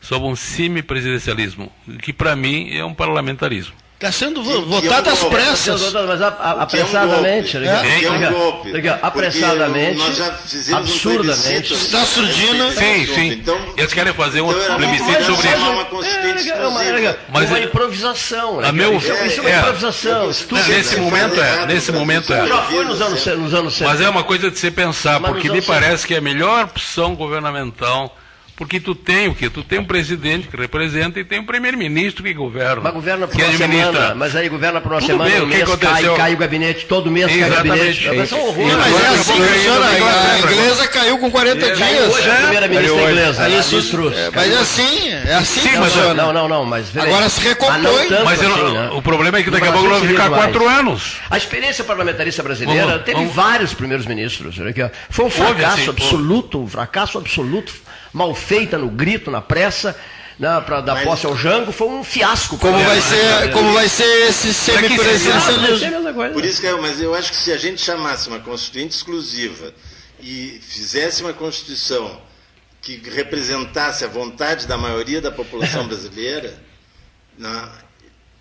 sobre um semipresidencialismo, que para mim é um parlamentarismo. Está sendo Que- votado é um às golpe. pressas. Mas é um apressadamente, golpe. Que é um golpe. legal, Porque apressadamente, nós já fizemos um absurdamente. Está surgindo- Sim, sim. Então, Eles querem fazer um então era plebiscito sobre isso. uma É, é uma, é Mas é- improvisação. A né, meu- isso, é uma é. improvisação. Nesse momento é, nesse momento é. Já foi nos anos, nos anos 70. Mas é uma coisa de se pensar, porque me parece que é a melhor opção governamental, porque tu tem o quê? Tu tem um presidente que representa e tem um primeiro-ministro que governa. Mas governa por uma administra. semana, mas aí governa por uma Tudo semana, bem, um o que mês cai, aconteceu? cai o gabinete, todo mês cai o Exatamente. gabinete. Mas é um horror. Mas é assim funciona. A inglesa caiu com 40 Caiu dias. hoje a primeira-ministra inglesa, Aí a isso- Truss. é, mas é assim, é assim Sim, que mas funciona. Não, não, não, mas... Agora se recompõe. Mas assim, não- né? o problema é que daqui a pouco nós vamos ficar quatro anos. A experiência parlamentarista brasileira teve vários primeiros ministros. olha aqui, ó. Foi um fracasso assim, absoluto, um fracasso absoluto, mal feita no grito, na pressa, na, pra dar Mas- posse ao Jango, foi um fiasco. Como vai ser, como vai ser esse semipresidencialismo? Por isso que eu, mas eu acho que se a gente chamasse uma constituinte exclusiva e fizesse uma constituição que representasse a vontade da maioria da população [laughs] brasileira, na-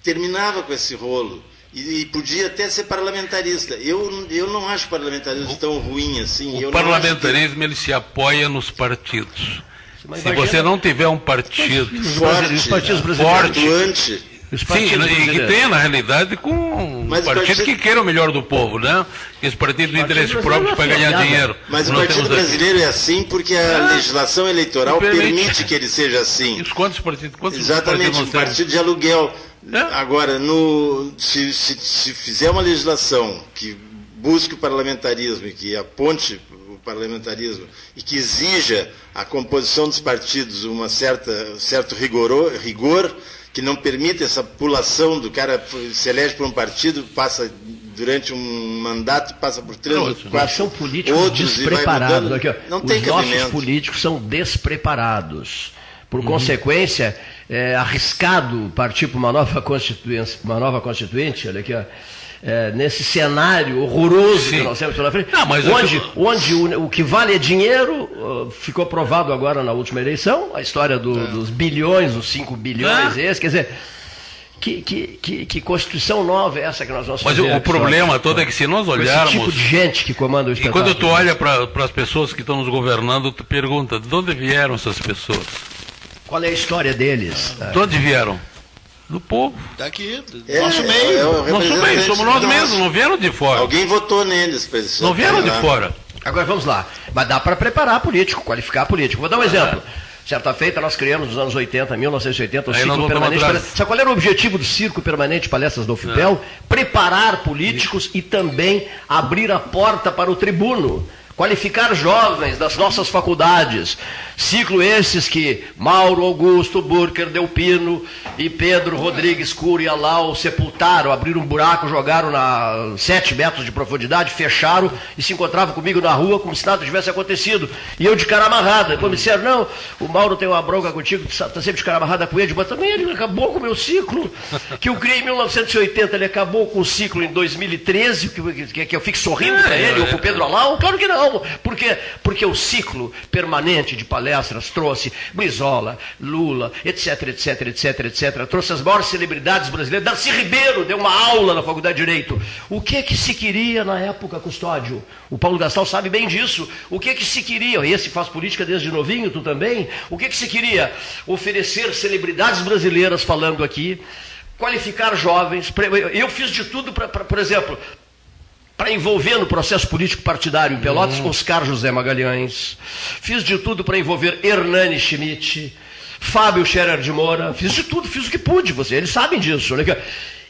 terminava com esse rolo. E, e podia até ser parlamentarista. Eu, eu não acho parlamentarismo tão ruim assim. eu O parlamentarismo ele se apoia nos partidos. Mas Se imagina- você não tiver um partido que Os forte, os partidos brasileiros. Forte. atuante, Os Sim, partidos e que tenha, na realidade, com um Mas o partido que queira o melhor do povo, né? Esse partido do interesse brasileiro próprio não para é ganhar dinheiro. Mas o Partido temos aqui. Brasileiro é assim porque a legislação eleitoral Permite. permite que ele seja assim. E os quantos partidos? Quantos Exatamente, partidos um partido de aluguel. É. Agora, no, se, se, se fizer uma legislação que busque o parlamentarismo e que aponte o parlamentarismo e que exija a composição dos partidos uma certa certo rigor, rigor que não permita essa pulação do cara se elege por um partido, passa durante um mandato, passa por três ou Outro. Quatro são políticos outros despreparados. Aqui, ó. não Os tem nossos políticos são despreparados. Por Uhum. consequência, é arriscado partir para uma nova constituinte, uma nova constituinte, olha aqui, ó, é, nesse cenário horroroso Sim. que nós temos pela frente, Não, mas onde, aquilo- onde o, o que vale é dinheiro, ficou provado agora na última eleição, a história do- É. dos bilhões, os 5 bilhões, Ah. esse, quer dizer, que, que, que, que Constituição nova é essa que nós vamos Mas fazer? o, o problema todo é que se nós Com esse olharmos. tipo de gente que comanda o E espetáculo. quando tu olha para as pessoas que estão nos governando, tu pergunta, de onde vieram essas pessoas? Qual é a história deles? De onde vieram? Do povo. Daqui, do É, nosso é, meio. é o Nós somos, representante somos nós nosso. mesmos, não vieram de fora. Alguém votou neles para eles Não vieram de fora. Agora vamos lá. Mas dá para preparar político, qualificar político. Vou dar um exemplo. Certa feita, nós criamos nos anos 80, 1980, o ciclo voltamos permanente. atrás. Sabe qual era o objetivo do Circo Permanente Palestras do UFPEL? Preparar políticos e também abrir a porta para o tribuno. Qualificar jovens das nossas faculdades. Ciclo esses que Mauro Augusto Burker Delpino e Pedro Rodrigues Curia Lau sepultaram, abriram um buraco, jogaram na sete metros de profundidade, fecharam e se encontravam comigo na rua como se nada tivesse acontecido. E eu de cara amarrada. Quando me disseram, não, o Mauro tem uma bronca contigo, está sempre de cara amarrada com ele, mas também ele acabou com o meu ciclo, que eu criei em 1980, ele acabou com o ciclo em 2013, que, que, que eu fique sorrindo para ele, ou para o Pedro Alau? Claro que não. Por quê? Porque o ciclo permanente de palestras trouxe Brizola, Lula, etc, etc, etc, etc. Trouxe as maiores celebridades brasileiras. Darcy Ribeiro deu uma aula na Faculdade de Direito. O que que se queria na época, Custódio? O Paulo Gastal sabe bem disso. O que que se queria? Esse faz política desde novinho, tu também. O que que se queria? Oferecer celebridades brasileiras falando aqui, qualificar jovens. Eu fiz de tudo para, por exemplo, para envolver no processo político partidário em Pelotas Oscar José Magalhães. Fiz de tudo para envolver Hernani Schmidt, Fábio Scherer de Moura. Fiz de tudo, fiz o que pude, você, eles sabem disso. Né?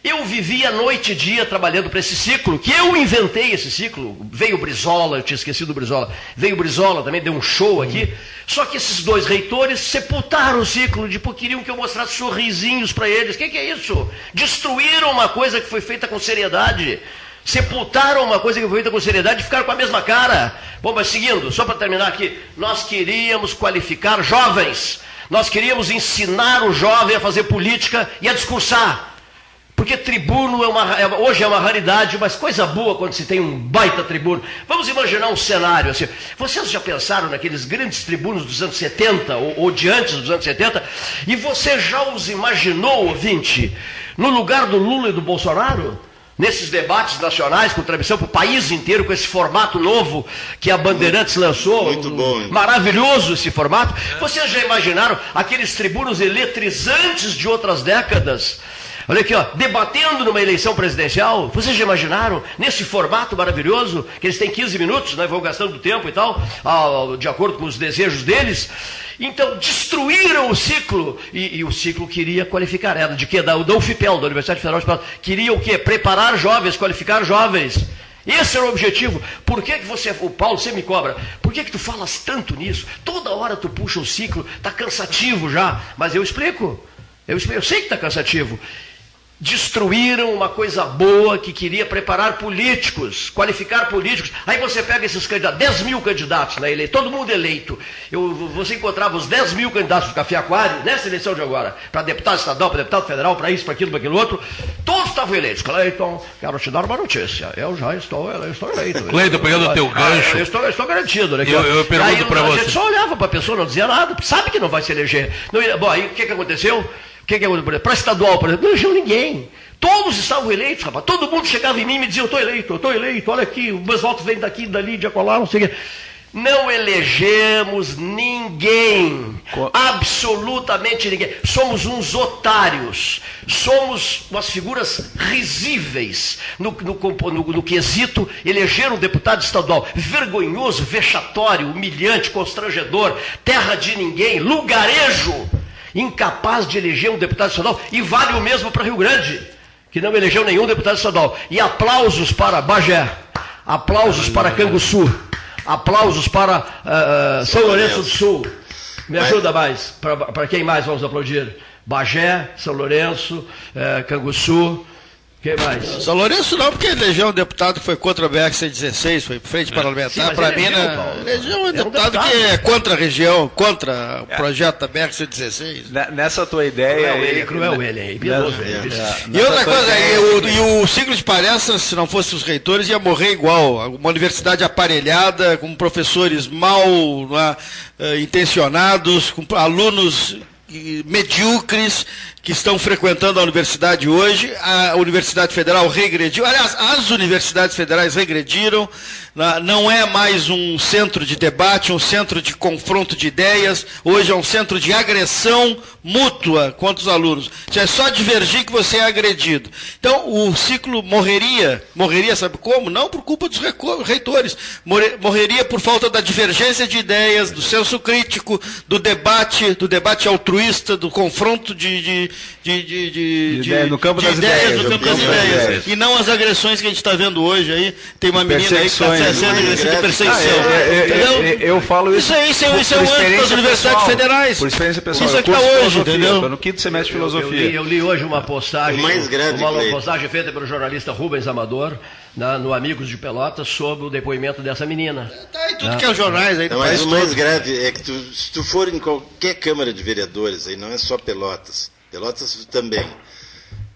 Eu vivia noite e dia trabalhando para esse ciclo, que eu inventei esse ciclo. Veio o Brizola, eu tinha esquecido o Brizola. Veio o Brizola também, deu um show aqui. Só que esses dois reitores sepultaram o ciclo, de porque queriam que eu mostrasse sorrisinhos para eles. O que, que é isso? Destruíram uma coisa que foi feita com seriedade sepultaram uma coisa que foi feita com seriedade e ficaram com a mesma cara. Bom, mas seguindo, só para terminar aqui, nós queríamos qualificar jovens, nós queríamos ensinar o jovem a fazer política e a discursar. Porque tribuno é uma, é, hoje é uma raridade, mas coisa boa quando se tem um baita tribuno. Vamos imaginar um cenário assim. Vocês já pensaram naqueles grandes tribunos dos anos 70 ou, ou de antes dos anos 70? E você já os imaginou, ouvinte, no lugar do Lula e do Bolsonaro? Nesses debates nacionais com transmissão para o país inteiro, com esse formato novo que a Bandeirantes lançou. Muito bom. Hein? Maravilhoso esse formato. Vocês já imaginaram aqueles tribunos eletrizantes de outras décadas? Olha aqui, ó, debatendo numa eleição presidencial, vocês já imaginaram, nesse formato maravilhoso, que eles têm 15 minutos, né, vão gastando tempo e tal, de acordo com os desejos deles. Então, destruíram o ciclo, e, e o ciclo queria qualificar, era de quê? Da, da UFPEL, da Universidade Federal de Pelotas, queria o quê? Preparar jovens, qualificar jovens. Esse era o objetivo. Por que, que você, o Paulo, você me cobra? Por que, que tu falas tanto nisso? Toda hora tu puxa o ciclo, está cansativo já. Mas eu explico. Eu, explico, eu sei que está cansativo destruíram uma coisa boa que queria preparar políticos, qualificar políticos. Aí você pega esses candidatos, 10 mil candidatos na eleição, todo mundo eleito. Eu, você encontrava os 10 mil candidatos do Café Aquário nessa eleição de agora, para deputado estadual, para deputado federal, para isso, para aquilo, para aquilo outro. Todos estavam eleitos. Cleiton, quero te dar uma notícia. Eu já estou, eu estou eleito. Cleiton, pegando o teu gancho. Ah, eu, estou, eu estou garantido. Né, eu, eu pergunto para você. A gente só olhava para a pessoa, não dizia nada, sabe que não vai se eleger. Não, bom, aí o que, que aconteceu? O que, que aconteceu? Para estadual, por exemplo, não elegeu ninguém. Todos estavam eleitos, rapaz. Todo mundo chegava em mim e me dizia, eu estou eleito, eu estou eleito, olha aqui, meus votos vêm daqui, dali, de acolá, não sei o quê. Não elegemos ninguém, absolutamente ninguém. Somos uns otários, somos umas figuras risíveis no, no, no, no quesito eleger um deputado estadual. Vergonhoso, vexatório, humilhante, constrangedor, terra de ninguém, lugarejo, incapaz de eleger um deputado estadual. E vale o mesmo para Rio Grande que não elegeu nenhum deputado estadual. E aplausos para Bagé, aplausos para Canguçu, aplausos para uh, São Lourenço do Sul. Me ajuda mais. Para quem mais vamos aplaudir? Bagé, São Lourenço, uh, Canguçu. Quem mais? São Lourenço não, porque elegeu um deputado que foi contra o BR-116, foi frente parlamentar. Para mim, né? elegeu um, é um deputado, deputado, que é contra a região, contra o projeto da BR-116. Nessa tua ideia. Cruel ele, cruel ele aí. E outra coisa, e o, e o ciclo de palestras, se não fosse os reitores, ia morrer igual. Uma universidade aparelhada, com professores mal é, intencionados, com alunos medíocres que estão frequentando a universidade hoje. A Universidade Federal regrediu. Aliás, as universidades federais regrediram. Não é mais um centro de debate, um centro de confronto de ideias. Hoje é um centro de agressão mútua contra os alunos. É só divergir que você é agredido. Então, o ciclo morreria. Morreria, sabe como? Não por culpa dos reitores. Morreria por falta da divergência de ideias, do senso crítico, do debate, do debate altruísta, do confronto de, de de, de, de, de, no campo das ideias, ideias, no campo das ideias. ideias. E não as agressões que a gente está vendo hoje aí. Tem uma menina aí que está sendo agressiva de perseguição. Ah, é, é, é, eu falo isso. Isso, é, isso, é, é um âmbito das universidades federais. Por experiência pessoal. Isso é que está hoje, entendeu? No quinto semestre de filosofia. Eu, li, hoje uma postagem. Mais grave, uma postagem feita pelo jornalista Rubens Amador. Na, no Amigos de Pelotas sobre o depoimento dessa menina. Tá aí tudo que é os jornais aí. Não, mas o mais grave é que tu, se tu for em qualquer Câmara de Vereadores, aí não é só Pelotas, Pelotas também,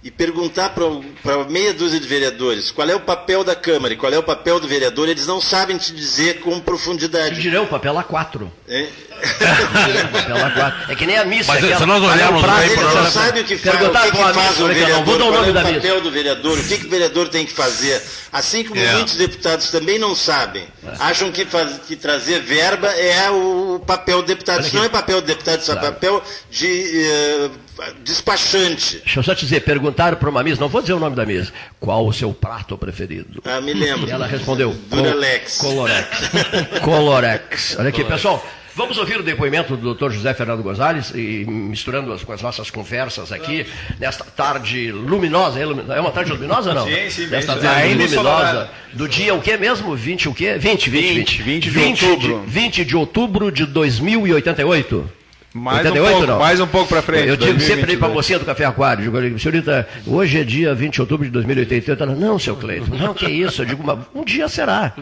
e perguntar para meia dúzia de vereadores qual é o papel da Câmara e qual é o papel do vereador, eles não sabem te dizer com profundidade. Te dirão o papel A4. É? [laughs] papel A4. É que nem a missa. Mas aquela, se nós olharmos pra ele, não sabe o que faz, o, que que faz o vereador, vou dar o nome qual é o papel missa. do vereador, o que, que o vereador tem que fazer. Assim como é. muitos deputados também não sabem. Acham que, faz, que trazer verba é o papel do deputado. Isso não é papel do deputado, isso é papel de... Uh, despachante. Deixa eu só te dizer, perguntaram para uma mesa, não vou dizer o nome da mesa, qual o seu prato preferido? Ah, me lembro. E ela respondeu, Duralex. Colorex. [laughs] Colorex. Olha aqui, pessoal. Vamos ouvir o depoimento do Dr. José Fernando Gonzalez, e misturando as, com as nossas conversas aqui, nesta tarde luminosa. É uma tarde luminosa não? Sim, sim. Nesta tarde luminosa do dia o que mesmo? 20 o quê? 20, 20, 20. 20, 20 de outubro. De, 20 de outubro de 2088. Mais 88, um pouco, não? mais um pouco para frente. Eu digo sempre para a mocinha do Café Aquário, digo, senhorita, hoje é dia 20 de outubro de 2088. Ela, não, seu Cleiton, não, que isso? Eu digo, um dia será.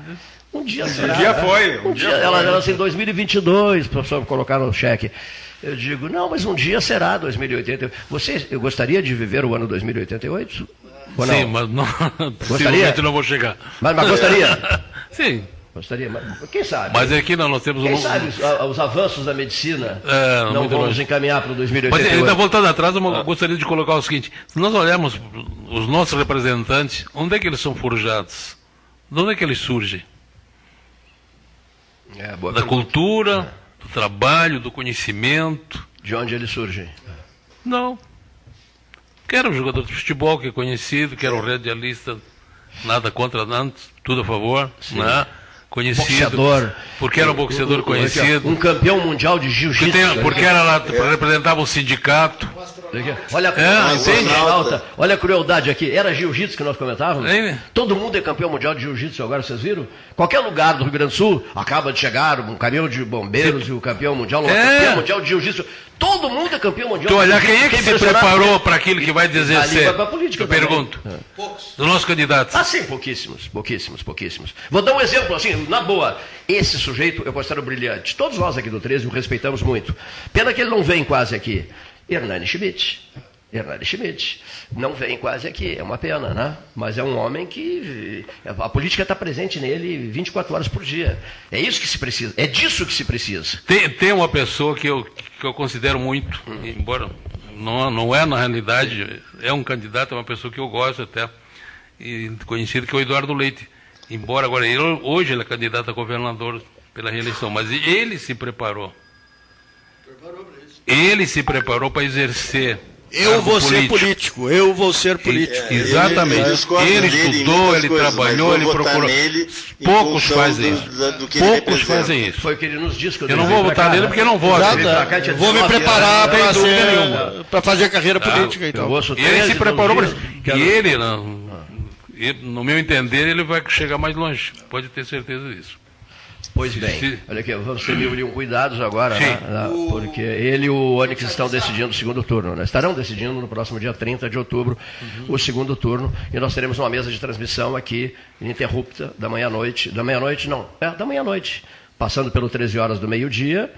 Um dia será. Um dia foi. Um, um dia, dia ela, ela assim, 2022, professor, colocar no cheque. Eu digo, não, mas um dia será 2088. Você eu gostaria de viver o ano 2088? Ou não? Sim, mas não, [laughs] possivelmente não vou chegar. Mas, mas gostaria? [laughs] Sim. Gostaria, mas quem sabe? Mas aqui nós, nós temos quem um. sabe os, os avanços da medicina é, não vão nos encaminhar para o 2088. Mas ainda voltando atrás, eu ah. gostaria de colocar o seguinte: se nós olharmos os nossos representantes, onde é que eles são forjados? De onde é que eles surgem? É, da pergunta. cultura, é. do trabalho, do conhecimento. De onde eles surgem? Não. Quero um jogador de futebol que é conhecido, quero um radialista, nada contra Nantes, tudo a favor, Sim. né? Conhecido. Boxeador. Porque era um boxeador conhecido. Um campeão mundial de jiu-jitsu. Porque era lá, representava um sindicato. Olha a, é, alta. Olha a crueldade aqui. Era jiu-jitsu que nós comentávamos? É. Todo mundo é campeão mundial de jiu-jitsu agora, vocês viram? Qualquer lugar do Rio Grande do Sul acaba de chegar um caminhão de bombeiros Sim. e o campeão mundial, é. campeão mundial de jiu-jitsu. Todo mundo é campeão mundial. Tu olha, quem é que se preparou para aquilo que vai dizer ser? Eu pergunto. É. Poucos. Dos nossos candidatos. Ah, sim, pouquíssimos, pouquíssimos, pouquíssimos. Vou dar um exemplo assim, na boa. Esse sujeito eu considero brilhante. Todos nós aqui do 13 o respeitamos muito. Pena que ele não vem quase aqui. Hernani Schmidt. Hernani Schmidt. Não vem quase aqui, é uma pena, né? Mas é um homem que a política está presente nele 24 horas por dia. É isso que se precisa, é disso que se precisa. Tem, tem uma pessoa que eu, que eu considero muito, hum. embora não, não é na realidade, é um candidato, é uma pessoa que eu gosto até, e conhecido que é o Eduardo Leite. Embora agora ele, hoje ele é candidato a governador pela reeleição, mas ele se preparou. Preparou. Ele se preparou para exercer eu vou político. ser político, eu vou ser político. É, Exatamente. Ele, ele estudou, ele coisas, trabalhou, ele procurou. Poucos fazem isso. Do, do Poucos fazem isso. Foi o que ele nos disse. Eu não vou votar nele porque não voto. Vou me preparar para fazer carreira ah, política. Então. Ele se preparou para isso. E ele, no meu entender, ele vai chegar mais longe. Pode ter certeza disso. Pois bem, olha aqui, vamos ter mil e um cuidados agora, né? porque ele e o Onix estão decidindo o segundo turno, né? estarão decidindo no próximo dia 30 de outubro uhum. o segundo turno, e nós teremos uma mesa de transmissão aqui, ininterrupta, da manhã-noite, da meia-noite, não, é, da meia-noite, passando pelo 13 horas do meio-dia,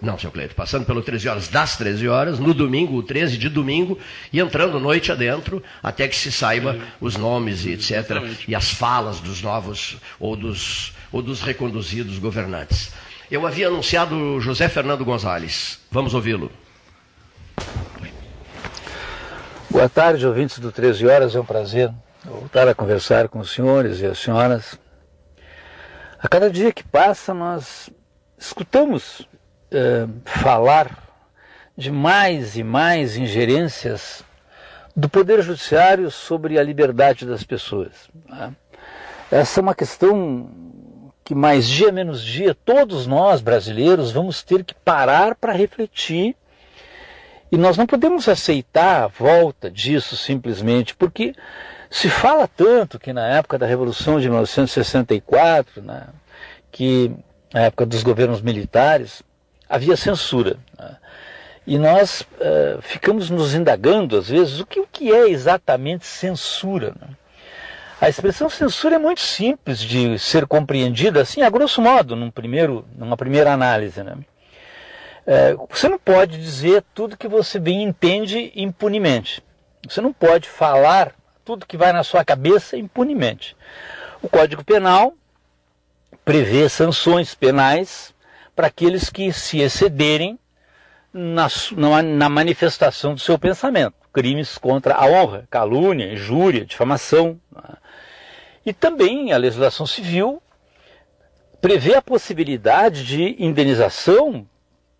não, seu Cleito, passando pelo 13 horas das 13 horas, no domingo, o 13 de domingo, e entrando noite adentro, até que se saiba os nomes e etc. Exatamente. E as falas dos novos ou dos, ou dos reconduzidos governantes. Eu havia anunciado José Fernando Gonzalez. Vamos ouvi-lo. Boa tarde, ouvintes do 13 Horas. É um prazer voltar a conversar com os senhores e as senhoras. A cada dia que passa, nós escutamos eh, falar de mais e mais ingerências do Poder Judiciário sobre a liberdade das pessoas. Né? Essa é uma questão que mais dia menos dia todos nós brasileiros vamos ter que parar para refletir e nós não podemos aceitar a volta disso simplesmente porque se fala tanto que na época da Revolução de 1964, né, que na época dos governos militares havia censura. Né? E nós uh, ficamos nos indagando, às vezes, o que, o que é exatamente censura. Né? A expressão censura é muito simples de ser compreendida, assim, a grosso modo, num primeiro, numa primeira análise. Né? É, você não pode dizer tudo que você bem entende impunemente. Você não pode falar tudo que vai na sua cabeça impunemente. O Código Penal prevê sanções penais para aqueles que se excederem na, na, na manifestação do seu pensamento. Crimes contra a honra, calúnia, injúria, difamação. E também a legislação civil prevê a possibilidade de indenização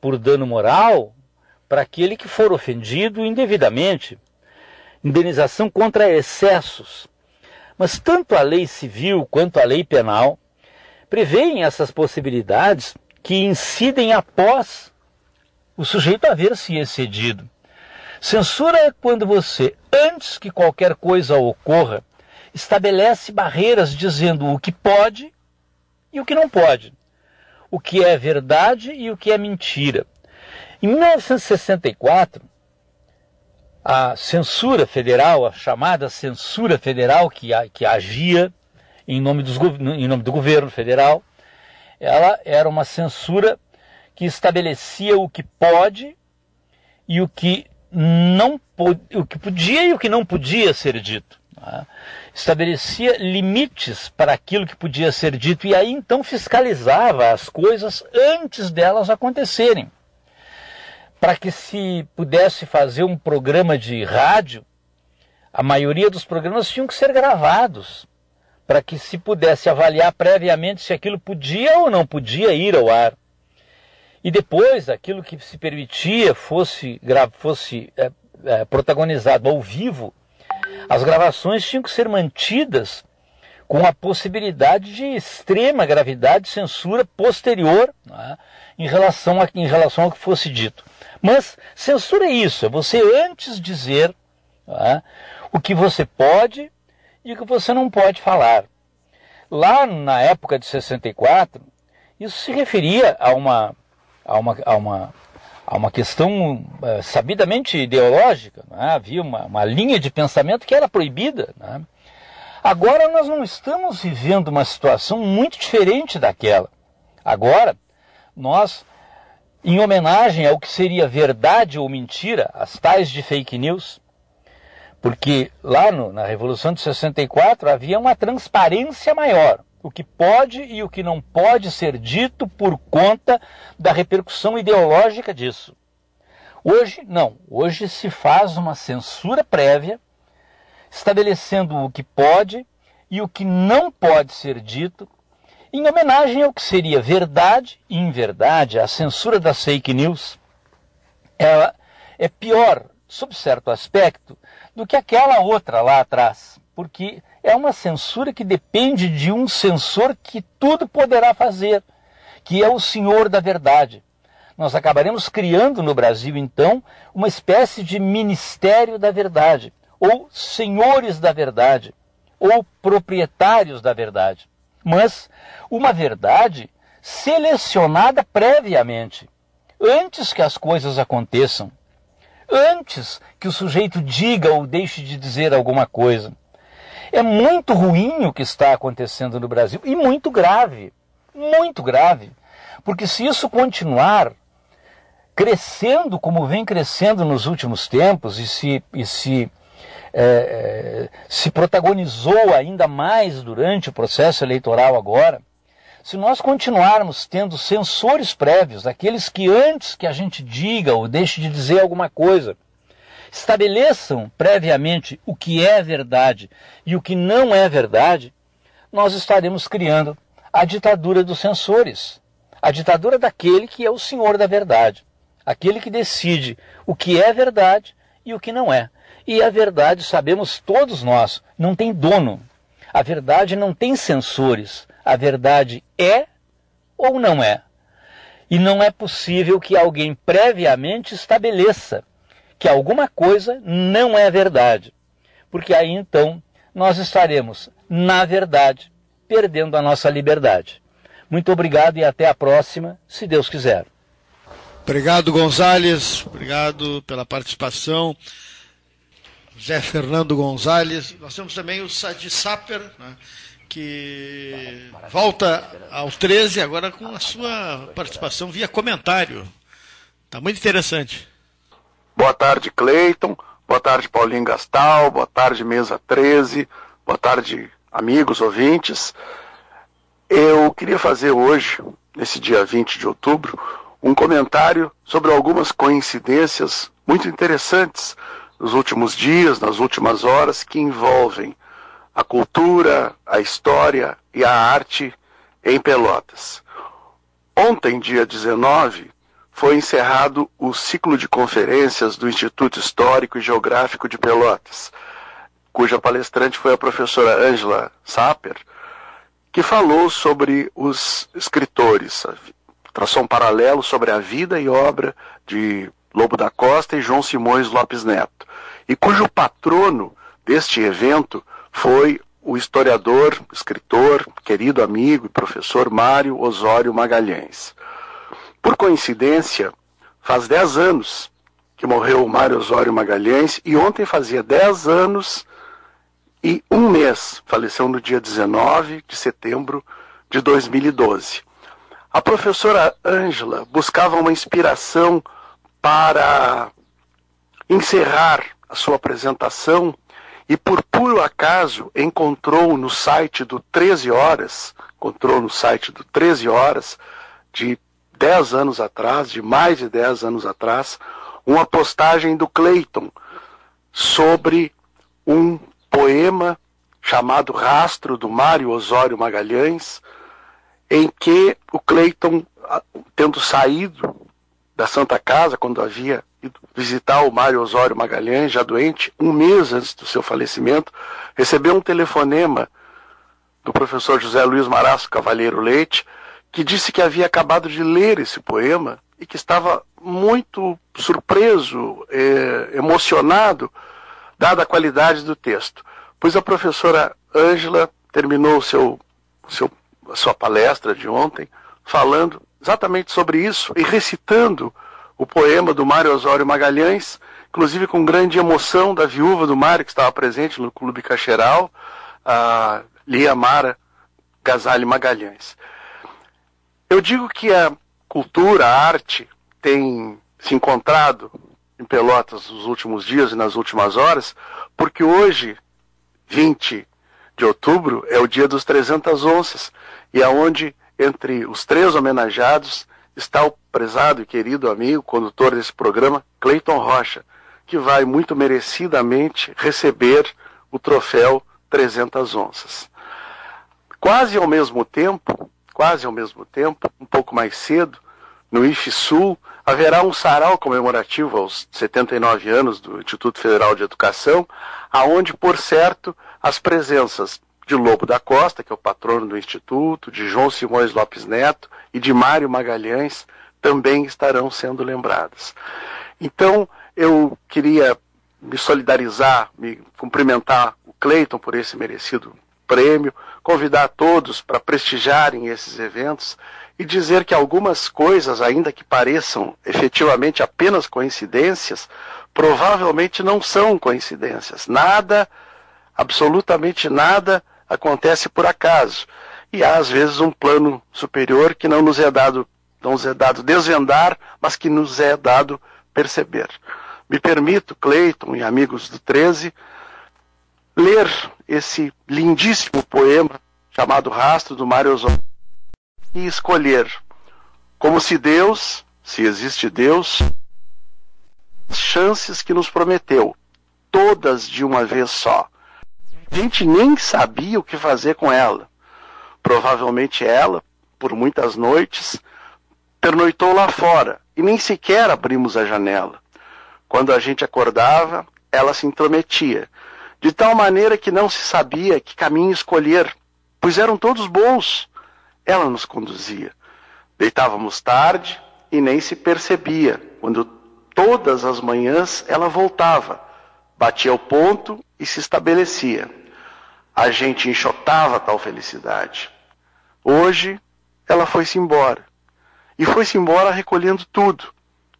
por dano moral para aquele que for ofendido indevidamente. Indenização contra excessos. Mas tanto a lei civil quanto a lei penal prevêem essas possibilidades que incidem após o sujeito haver se excedido. Censura é quando você, antes que qualquer coisa ocorra, estabelece barreiras dizendo o que pode e o que não pode, o que é verdade e o que é mentira. Em 1964, a censura federal, a chamada censura federal que, que agia em nome, dos, em nome do governo federal, ela era uma censura que estabelecia o que pode e o que não o que podia e o que não podia ser dito. Né? Estabelecia limites para aquilo que podia ser dito e aí então fiscalizava as coisas antes delas acontecerem. Para que se pudesse fazer um programa de rádio, a maioria dos programas tinham que ser gravados, para que se pudesse avaliar previamente se aquilo podia ou não podia ir ao ar e depois aquilo que se permitia fosse, fosse é, é, protagonizado ao vivo, as gravações tinham que ser mantidas com a possibilidade de extrema gravidade de censura posterior né, em, relação a, em relação ao que fosse dito. Mas censura é isso, é você antes dizer né, o que você pode e o que você não pode falar. Lá na época de 64, isso se referia a uma a uma, a uma, a uma questão é, sabidamente ideológica. Né? Havia uma, uma linha de pensamento que era proibida. Né? Agora nós não estamos vivendo uma situação muito diferente daquela. Agora, nós, em homenagem ao que seria verdade ou mentira, as tais de fake news, porque lá no, na Revolução de 64 havia uma transparência maior o que pode e o que não pode ser dito por conta da repercussão ideológica disso. Hoje, não. Hoje se faz uma censura prévia, estabelecendo o que pode e o que não pode ser dito, em homenagem ao que seria verdade e inverdade, a censura das fake news. Ela é pior, sob certo aspecto, do que aquela outra lá atrás, porque é uma censura que depende de um censor que tudo poderá fazer, que é o Senhor da Verdade. Nós acabaremos criando no Brasil, então, uma espécie de Ministério da Verdade, ou Senhores da Verdade, ou Proprietários da Verdade. Mas uma verdade selecionada previamente, antes que as coisas aconteçam, antes que o sujeito diga ou deixe de dizer alguma coisa. É muito ruim o que está acontecendo no Brasil e muito grave, muito grave. Porque se isso continuar crescendo como vem crescendo nos últimos tempos e se, e se, é, se protagonizou ainda mais durante o processo eleitoral agora, se nós continuarmos tendo censores prévios, aqueles que antes que a gente diga ou deixe de dizer alguma coisa, estabeleçam previamente o que é verdade e o que não é verdade, nós estaremos criando a ditadura dos censores, a ditadura daquele que é o senhor da verdade, aquele que decide o que é verdade e o que não é. E a verdade, sabemos todos nós, não tem dono. A verdade não tem censores. A verdade é ou não é. E não é possível que alguém previamente estabeleça que alguma coisa não é verdade. Porque aí então nós estaremos, na verdade, perdendo a nossa liberdade. Muito obrigado e até a próxima, se Deus quiser. Obrigado, Gonzales. Obrigado pela participação. Zé Fernando Gonzalez. Nós temos também o Sadi Saper, né, que volta ao 13 agora com a sua participação via comentário. Está muito interessante. Boa tarde, Cleiton. Boa tarde, Paulinho Gastal. Boa tarde, Mesa 13. Boa tarde, amigos, ouvintes. Eu queria fazer hoje, nesse dia 20 de outubro, um comentário sobre algumas coincidências muito interessantes nos últimos dias, nas últimas horas, que envolvem a cultura, a história e a arte em Pelotas. Ontem, dia 19, foi encerrado o ciclo de conferências do Instituto Histórico e Geográfico de Pelotas, cuja palestrante foi a professora Angela Saper, que falou sobre os escritores, traçou um paralelo sobre a vida e obra de Lobo da Costa e João Simões Lopes Neto, e cujo patrono deste evento foi o historiador, escritor, querido amigo e professor Mário Osório Magalhães. Por coincidência, faz dez anos que morreu o Mário Osório Magalhães e ontem fazia dez anos e um mês, faleceu no dia 19 de setembro de 2012. A professora Ângela buscava uma inspiração para encerrar a sua apresentação e por puro acaso encontrou no site do 13 horas, encontrou no site do 13 horas de 10 anos atrás, de mais de 10 anos atrás, uma postagem do Clayton sobre um poema chamado Rastro do Mário Osório Magalhães, em que o Clayton, tendo saído da Santa Casa, quando havia ido visitar o Mário Osório Magalhães, já doente, um mês antes do seu falecimento, recebeu um telefonema do professor José Luiz Maraço Cavalheiro Leite, que disse que havia acabado de ler esse poema e que estava muito surpreso, eh, emocionado, dada a qualidade do texto. Pois a professora Ângela terminou seu, seu, sua palestra de ontem falando exatamente sobre isso e recitando o poema do Mário Osório Magalhães, inclusive com grande emoção da viúva do Mário, que estava presente no Clube Cacheral, a Lia Mara Gazali Magalhães. Eu digo que a cultura, a arte, tem se encontrado em Pelotas nos últimos dias e nas últimas horas, porque hoje, 20 de outubro, é o dia dos 300 onças, e aonde é entre os três homenageados está o prezado e querido amigo, condutor desse programa, Cleiton Rocha, que vai muito merecidamente receber o troféu 300 onças. Quase ao mesmo tempo, quase ao mesmo tempo, um pouco mais cedo, no IFE Sul, haverá um sarau comemorativo aos 79 anos do Instituto Federal de Educação, aonde, por certo, as presenças de Lobo da Costa, que é o patrono do Instituto, de João Simões Lopes Neto e de Mário Magalhães também estarão sendo lembradas. Então, eu queria me solidarizar, me cumprimentar o Cleiton por esse merecido prêmio, convidar todos para prestigiarem esses eventos e dizer que algumas coisas, ainda que pareçam efetivamente apenas coincidências, provavelmente não são coincidências. Nada, absolutamente nada, acontece por acaso. E há, às vezes, um plano superior que não nos é dado, não nos é dado desvendar, mas que nos é dado perceber. Me permito, Cleiton e amigos do 13, ler esse lindíssimo poema chamado Rastro do Mário Osório e escolher como se Deus, se existe Deus, chances que nos prometeu, todas de uma vez só. A gente nem sabia o que fazer com ela. Provavelmente ela, por muitas noites, pernoitou lá fora e nem sequer abrimos a janela. Quando a gente acordava, ela se intrometia, de tal maneira que não se sabia que caminho escolher, pois eram todos bons. Ela nos conduzia. Deitávamos tarde e nem se percebia, quando todas as manhãs ela voltava, batia o ponto e se estabelecia. A gente enxotava tal felicidade. Hoje ela foi-se embora. E foi-se embora recolhendo tudo,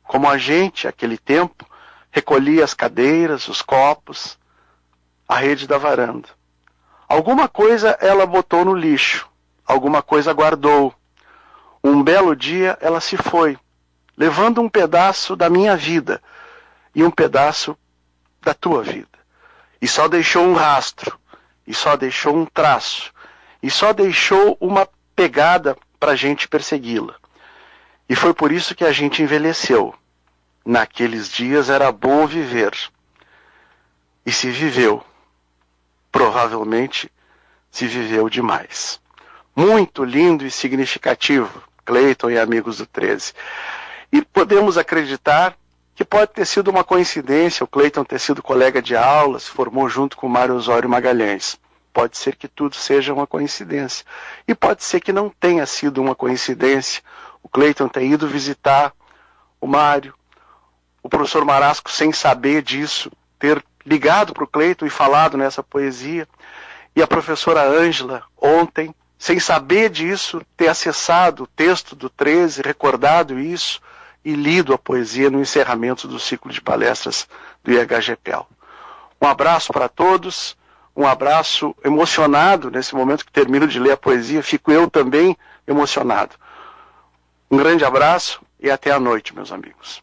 como a gente, aquele tempo, recolhia as cadeiras, os copos, a rede da varanda. Alguma coisa ela botou no lixo, alguma coisa guardou. Um belo dia ela se foi, levando um pedaço da minha vida e um pedaço da tua vida. E só deixou um rastro, e só deixou um traço, e só deixou uma pegada para a gente persegui-la. E foi por isso que a gente envelheceu. Naqueles dias era bom viver. E se viveu. Provavelmente se viveu demais. Muito lindo e significativo, Cleiton e amigos do 13. E podemos acreditar que pode ter sido uma coincidência o Cleiton ter sido colega de aula, se formou junto com o Mário Osório Magalhães. Pode ser que tudo seja uma coincidência. E pode ser que não tenha sido uma coincidência o Cleiton ter ido visitar o Mário, o professor Marasco, sem saber disso, ter ligado para o Cleiton e falado nessa poesia, e a professora Ângela, ontem, sem saber disso, ter acessado o texto do 13, recordado isso e lido a poesia no encerramento do ciclo de palestras do IHGPEL. Um abraço para todos, um abraço emocionado nesse momento que termino de ler a poesia, fico eu também emocionado. Um grande abraço e até a noite, meus amigos.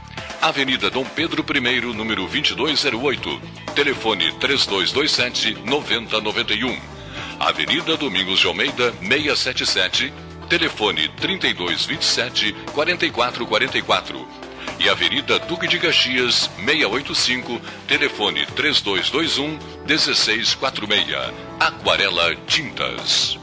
Avenida Dom Pedro I, número 2208. Telefone 3227 9091. Avenida Domingos de Almeida 677. Telefone 3227 4444. E Avenida Duque de Caxias 685. Telefone 3221 1646. Aquarela Tintas.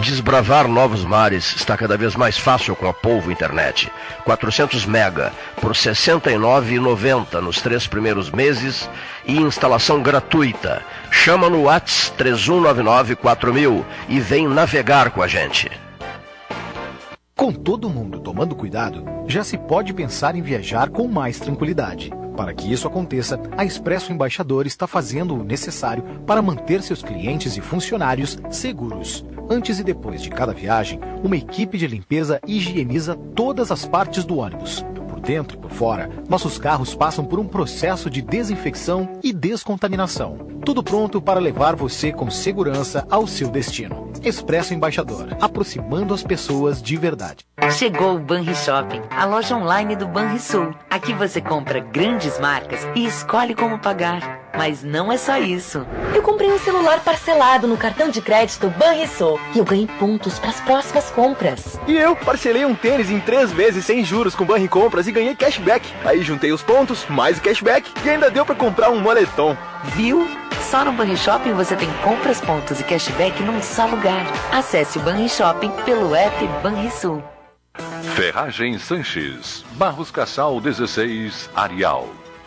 Desbravar novos mares está cada vez mais fácil com a Polvo Internet. 400 mega por R$ 69,90 nos três primeiros meses e instalação gratuita. Chama no Whats 31994000 e vem navegar com a gente. Com todo mundo tomando cuidado, já se pode pensar em viajar com mais tranquilidade. Para que isso aconteça, a Expresso Embaixador está fazendo o necessário para manter seus clientes e funcionários seguros. Antes e depois de cada viagem, uma equipe de limpeza higieniza todas as partes do ônibus. Por dentro e por fora, nossos carros passam por um processo de desinfecção e descontaminação. Tudo pronto para levar você com segurança ao seu destino. Expresso Embaixador, aproximando as pessoas de verdade. Chegou o Banri Shopping, a loja online do Banrisul. Aqui você compra grandes marcas e escolhe como pagar. Mas não é só isso. Eu comprei um celular parcelado no cartão de crédito Banrisul e eu ganhei pontos para as próximas compras. E eu parcelei um tênis em três vezes sem juros com Banri Compras e ganhei cashback. Aí juntei os pontos, mais o cashback e ainda deu para comprar um moletom. Viu? Só no Banri Shopping você tem compras, pontos e cashback num só lugar. Acesse o Banri Shopping pelo app Banrisul. Ferragem Sanches, Barros Cassal 16, Arial.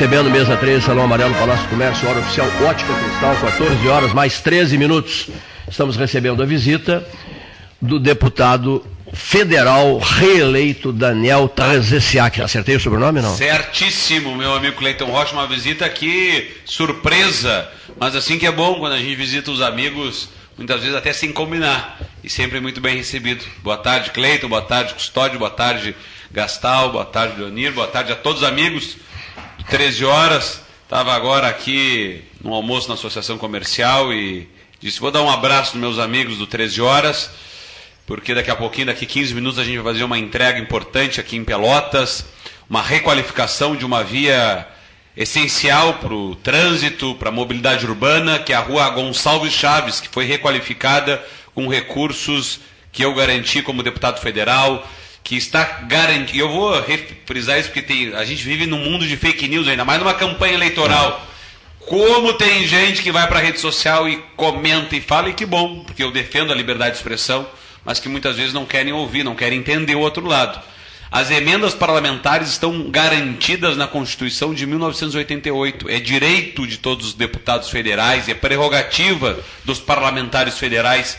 Recebendo mesa 13, Salão Amarelo, Palácio do Comércio, hora oficial Ótica Cristal, 14 horas, mais 13 minutos. Estamos recebendo a visita do deputado federal reeleito Daniel Trezessiak. Acertei o sobrenome, não? Certíssimo, meu amigo Cleiton Rocha, uma visita aqui surpresa, mas assim que é bom quando a gente visita os amigos, muitas vezes até sem combinar, e sempre muito bem recebido. Boa tarde, Cleiton, boa tarde, Custódio, boa tarde, Gastal, boa tarde, Leonir, boa tarde a todos os amigos 13 horas, estava agora aqui no almoço na Associação Comercial e disse: Vou dar um abraço nos meus amigos do 13 horas, porque daqui a pouquinho, daqui 15 minutos, a gente vai fazer uma entrega importante aqui em Pelotas, uma requalificação de uma via essencial para o trânsito, para a mobilidade urbana, que é a rua Gonçalves Chaves, que foi requalificada com recursos que eu garanti como deputado federal que está garantido. Eu vou refrisar isso porque tem, a gente vive num mundo de fake news, ainda mais numa campanha eleitoral. Como tem gente que vai para a rede social e comenta e fala, e que bom, porque eu defendo a liberdade de expressão, mas que muitas vezes não querem ouvir, não querem entender o outro lado. As emendas parlamentares estão garantidas na Constituição de 1988. É direito de todos os deputados federais, é prerrogativa dos parlamentares federais,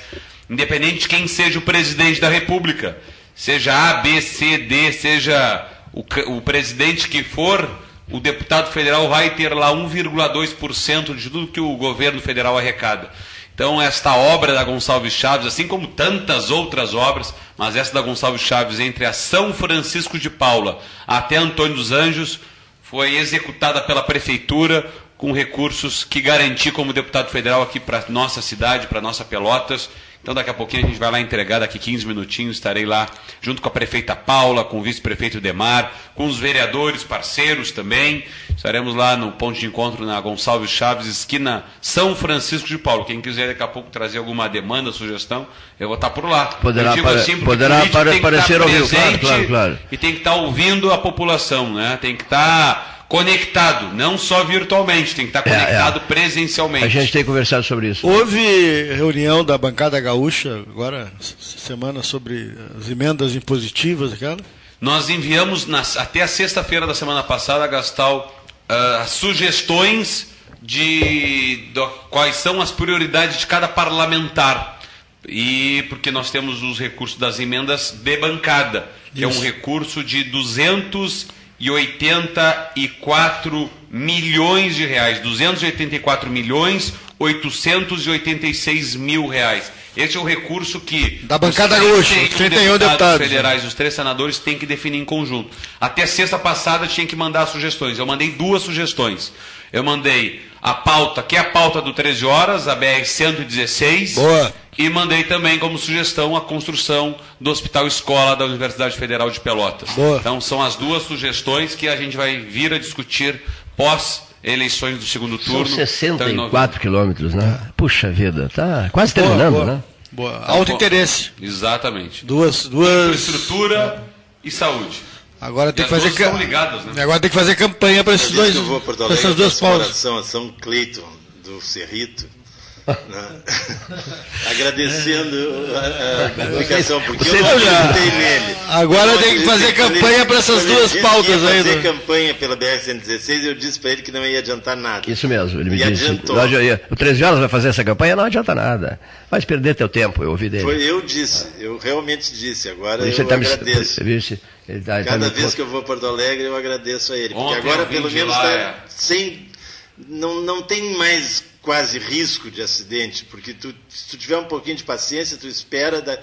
independente de quem seja o presidente da República seja A, B, C, D, seja o, o presidente que for, o deputado federal vai ter lá 1,2% de tudo que o governo federal arrecada. Então, esta obra da Gonçalves Chaves, assim como tantas outras obras, mas essa da Gonçalves Chaves, entre a São Francisco de Paula até Antônio dos Anjos, foi executada pela prefeitura com recursos que garanti como deputado federal aqui para nossa cidade, para nossa Pelotas, então daqui a pouquinho a gente vai lá entregar, daqui 15 minutinhos estarei lá junto com a prefeita Paula, com o vice-prefeito Demar, com os vereadores parceiros também. Estaremos lá no ponto de encontro na Gonçalves Chaves, esquina São Francisco de Paulo. Quem quiser daqui a pouco trazer alguma demanda, sugestão, eu vou estar por lá. Poderá, assim, poderá aparecer ao vivo, claro, claro, claro. E tem que estar ouvindo a população, né? Tem que estar conectado, não só virtualmente, tem que estar conectado é, é. presencialmente. A gente tem conversado sobre isso. Houve reunião da bancada gaúcha agora semana sobre as emendas impositivas, aquela? Nós enviamos nas, até a sexta-feira da semana passada, Gastal, uh, sugestões de, de quais são as prioridades de cada parlamentar. E porque nós temos os recursos das emendas de bancada, que Isso. é um recurso de 200 e 84 milhões de reais, 284 milhões 886 mil reais. Esse é o recurso que da bancada gaúcha, os 31 deputados federais, os três senadores têm que definir em conjunto. Até sexta passada tinha que mandar sugestões. Eu mandei duas sugestões. Eu mandei a pauta, que é a pauta do 13 horas, a BR 116. Boa. E mandei também como sugestão a construção do Hospital Escola da Universidade Federal de Pelotas. Boa. Então são as duas sugestões que a gente vai vir a discutir pós eleições do segundo turno. São 64 quilômetros, né? Puxa vida, tá quase terminando, boa, boa. né? Boa. Alto interesse. Exatamente. Duas, duas. Infraestrutura e saúde. Agora tem que fazer ca... ligadas, né? Agora tem que fazer campanha para esses dois. Eu vou Porto Alegre, essas duas pautas. a São Cleiton do Cerrito? [laughs] agradecendo a, a publicação, porque Você eu não já- acreditei nele. Agora tem que fazer campanha para essas duas pautas aí, fazer né? campanha pela BR-116, eu disse para ele que não ia adiantar nada. Isso mesmo, ele me E disse. adiantou. Já O 13 horas vai fazer essa campanha, não adianta nada. Vai perder teu tempo, eu ouvi dele. Foi eu disse, eu realmente disse, agora eu tá me- agradeço. isso ele tá- ele tá Cada me- vez que eu vou a Porto Alegre, eu agradeço a ele. Porque Ontem agora, eu vim pelo menos, lá, tá é. sem. Não, não tem mais quase risco de acidente, porque tu, se tu tiver um pouquinho de paciência, tu espera, da-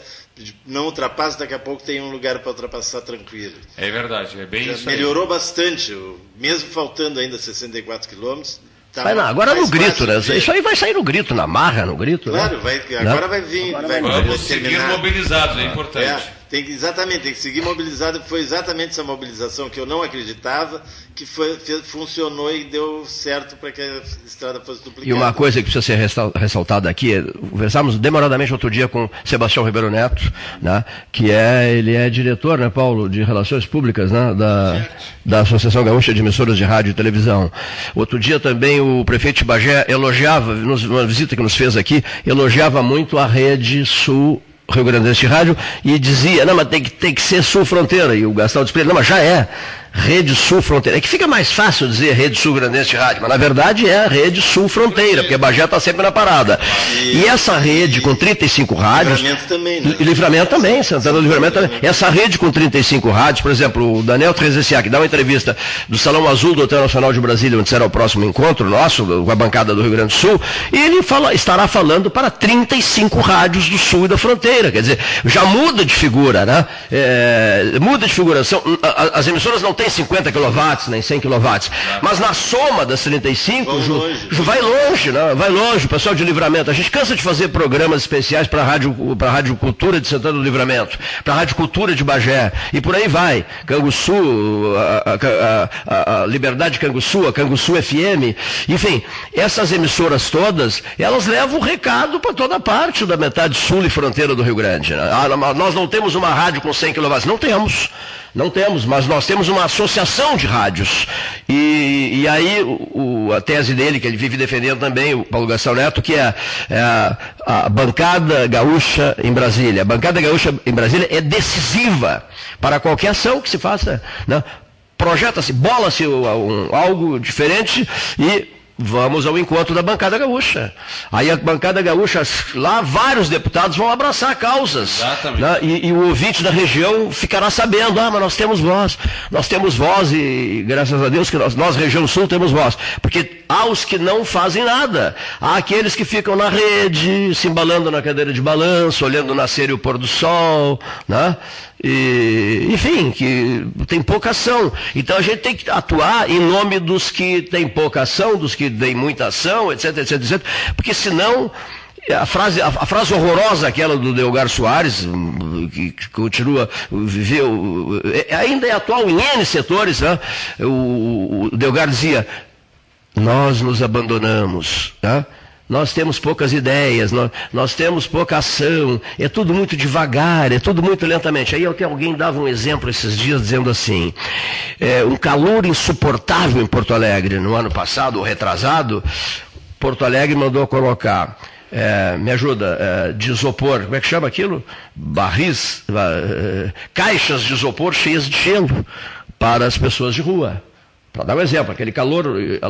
não ultrapassa, daqui a pouco tem um lugar para ultrapassar tranquilo. É verdade, é bem Já isso aí. melhorou bastante, o- mesmo faltando ainda 64 quilômetros. tá Vai lá, agora no grito, né? de. Isso aí vai sair no grito, na marra, no grito. Claro, né? vai, Né? agora vai vir. vai, Vamos vai seguir terminar. mobilizados, é importante. É, tem que, exatamente, tem que seguir mobilizado. Foi exatamente essa mobilização que eu não acreditava, que foi, funcionou e deu certo para que a estrada fosse duplicada. E uma coisa que precisa ser ressaltada aqui, é, conversamos demoradamente outro dia com Sebastião Ribeiro Neto, né, que é, ele é diretor, né, Paulo, de Relações Públicas, né, da, da Associação Gaúcha de Emissoras de Rádio e Televisão. Outro dia também o prefeito de Bagé elogiava, nos- numa visita que nos fez aqui, elogiava muito a rede Sul Rio Grande do Rádio e dizia, não, mas tem que, tem que ser Sul Fronteira. E o Gastão disse não, mas já é. Rede Sul Fronteira. É que fica mais fácil dizer Rede Sul Grandense de Rádio, mas na verdade é a Rede Sul Fronteira, porque Bagé está sempre na parada. E essa rede com 35 rádios. Livramento também, né? E Livramento também, Santana do Livramento também. Essa rede com 35 rádios, por exemplo, o Daniel Trezenciak dá uma entrevista do Salão Azul do Hotel Nacional de Brasília, onde será o próximo encontro nosso, com a bancada do Rio Grande do Sul, e ele fala, estará falando para 35 rádios do sul e da fronteira. Quer dizer, já muda de figura, né? É, muda de figuração. As emissoras não têm 50 kW, nem 100 kW, mas na soma das 35, Ju, Ju, vai longe, né? vai longe, pessoal de livramento. A gente cansa de fazer programas especiais para a rádio, rádio Cultura de Santana do Livramento, para a Rádio Cultura de Bagé, e por aí vai. Canguçu, a, a- a- a Liberdade Canguçu, a Canguçu FM, enfim, essas emissoras todas, elas levam o recado para toda parte da metade sul e fronteira do Rio Grande. né? Ah, nós não temos uma rádio com 100 kW, não temos. Não temos, mas nós temos uma associação de rádios. E, e aí o- a tese dele, que ele vive defendendo também, o Paulo Gastão Neto, que é, é a, a bancada gaúcha em Brasília. A bancada gaúcha em Brasília é decisiva para qualquer ação que se faça. Né? Projeta-se, bola-se um- algo diferente e Vamos ao encontro da bancada gaúcha. Aí a bancada gaúcha, lá vários deputados vão abraçar causas. Exatamente. né? E, e o ouvinte da região ficará sabendo, ah, mas nós temos voz. Nós temos voz e graças a Deus que nós, nós região sul, temos voz. Porque há os que não fazem nada. Há aqueles que ficam na rede, se embalando na cadeira de balanço, olhando nascer e o pôr do sol, né? E, enfim, que tem pouca ação. Então a gente tem que atuar em nome dos que têm pouca ação, dos que têm muita ação, etc, etc, etc. Porque senão a frase, a, frase horrorosa aquela do Delgar Soares, que, continua, viveu, é- ainda é atual em N setores, né? o, Delgar dizia, nós nos abandonamos, tá? Nós temos poucas ideias, nós, nós temos pouca ação, é tudo muito devagar, é tudo muito lentamente. Aí até alguém dava um exemplo esses dias dizendo assim, é, um calor insuportável em Porto Alegre no ano passado, ou retrasado, Porto Alegre mandou colocar, é, me ajuda, é, de isopor, como é que chama aquilo? Barris, é, caixas de isopor cheias de gelo para as pessoas de rua. Para dar um exemplo, aquele calor eh,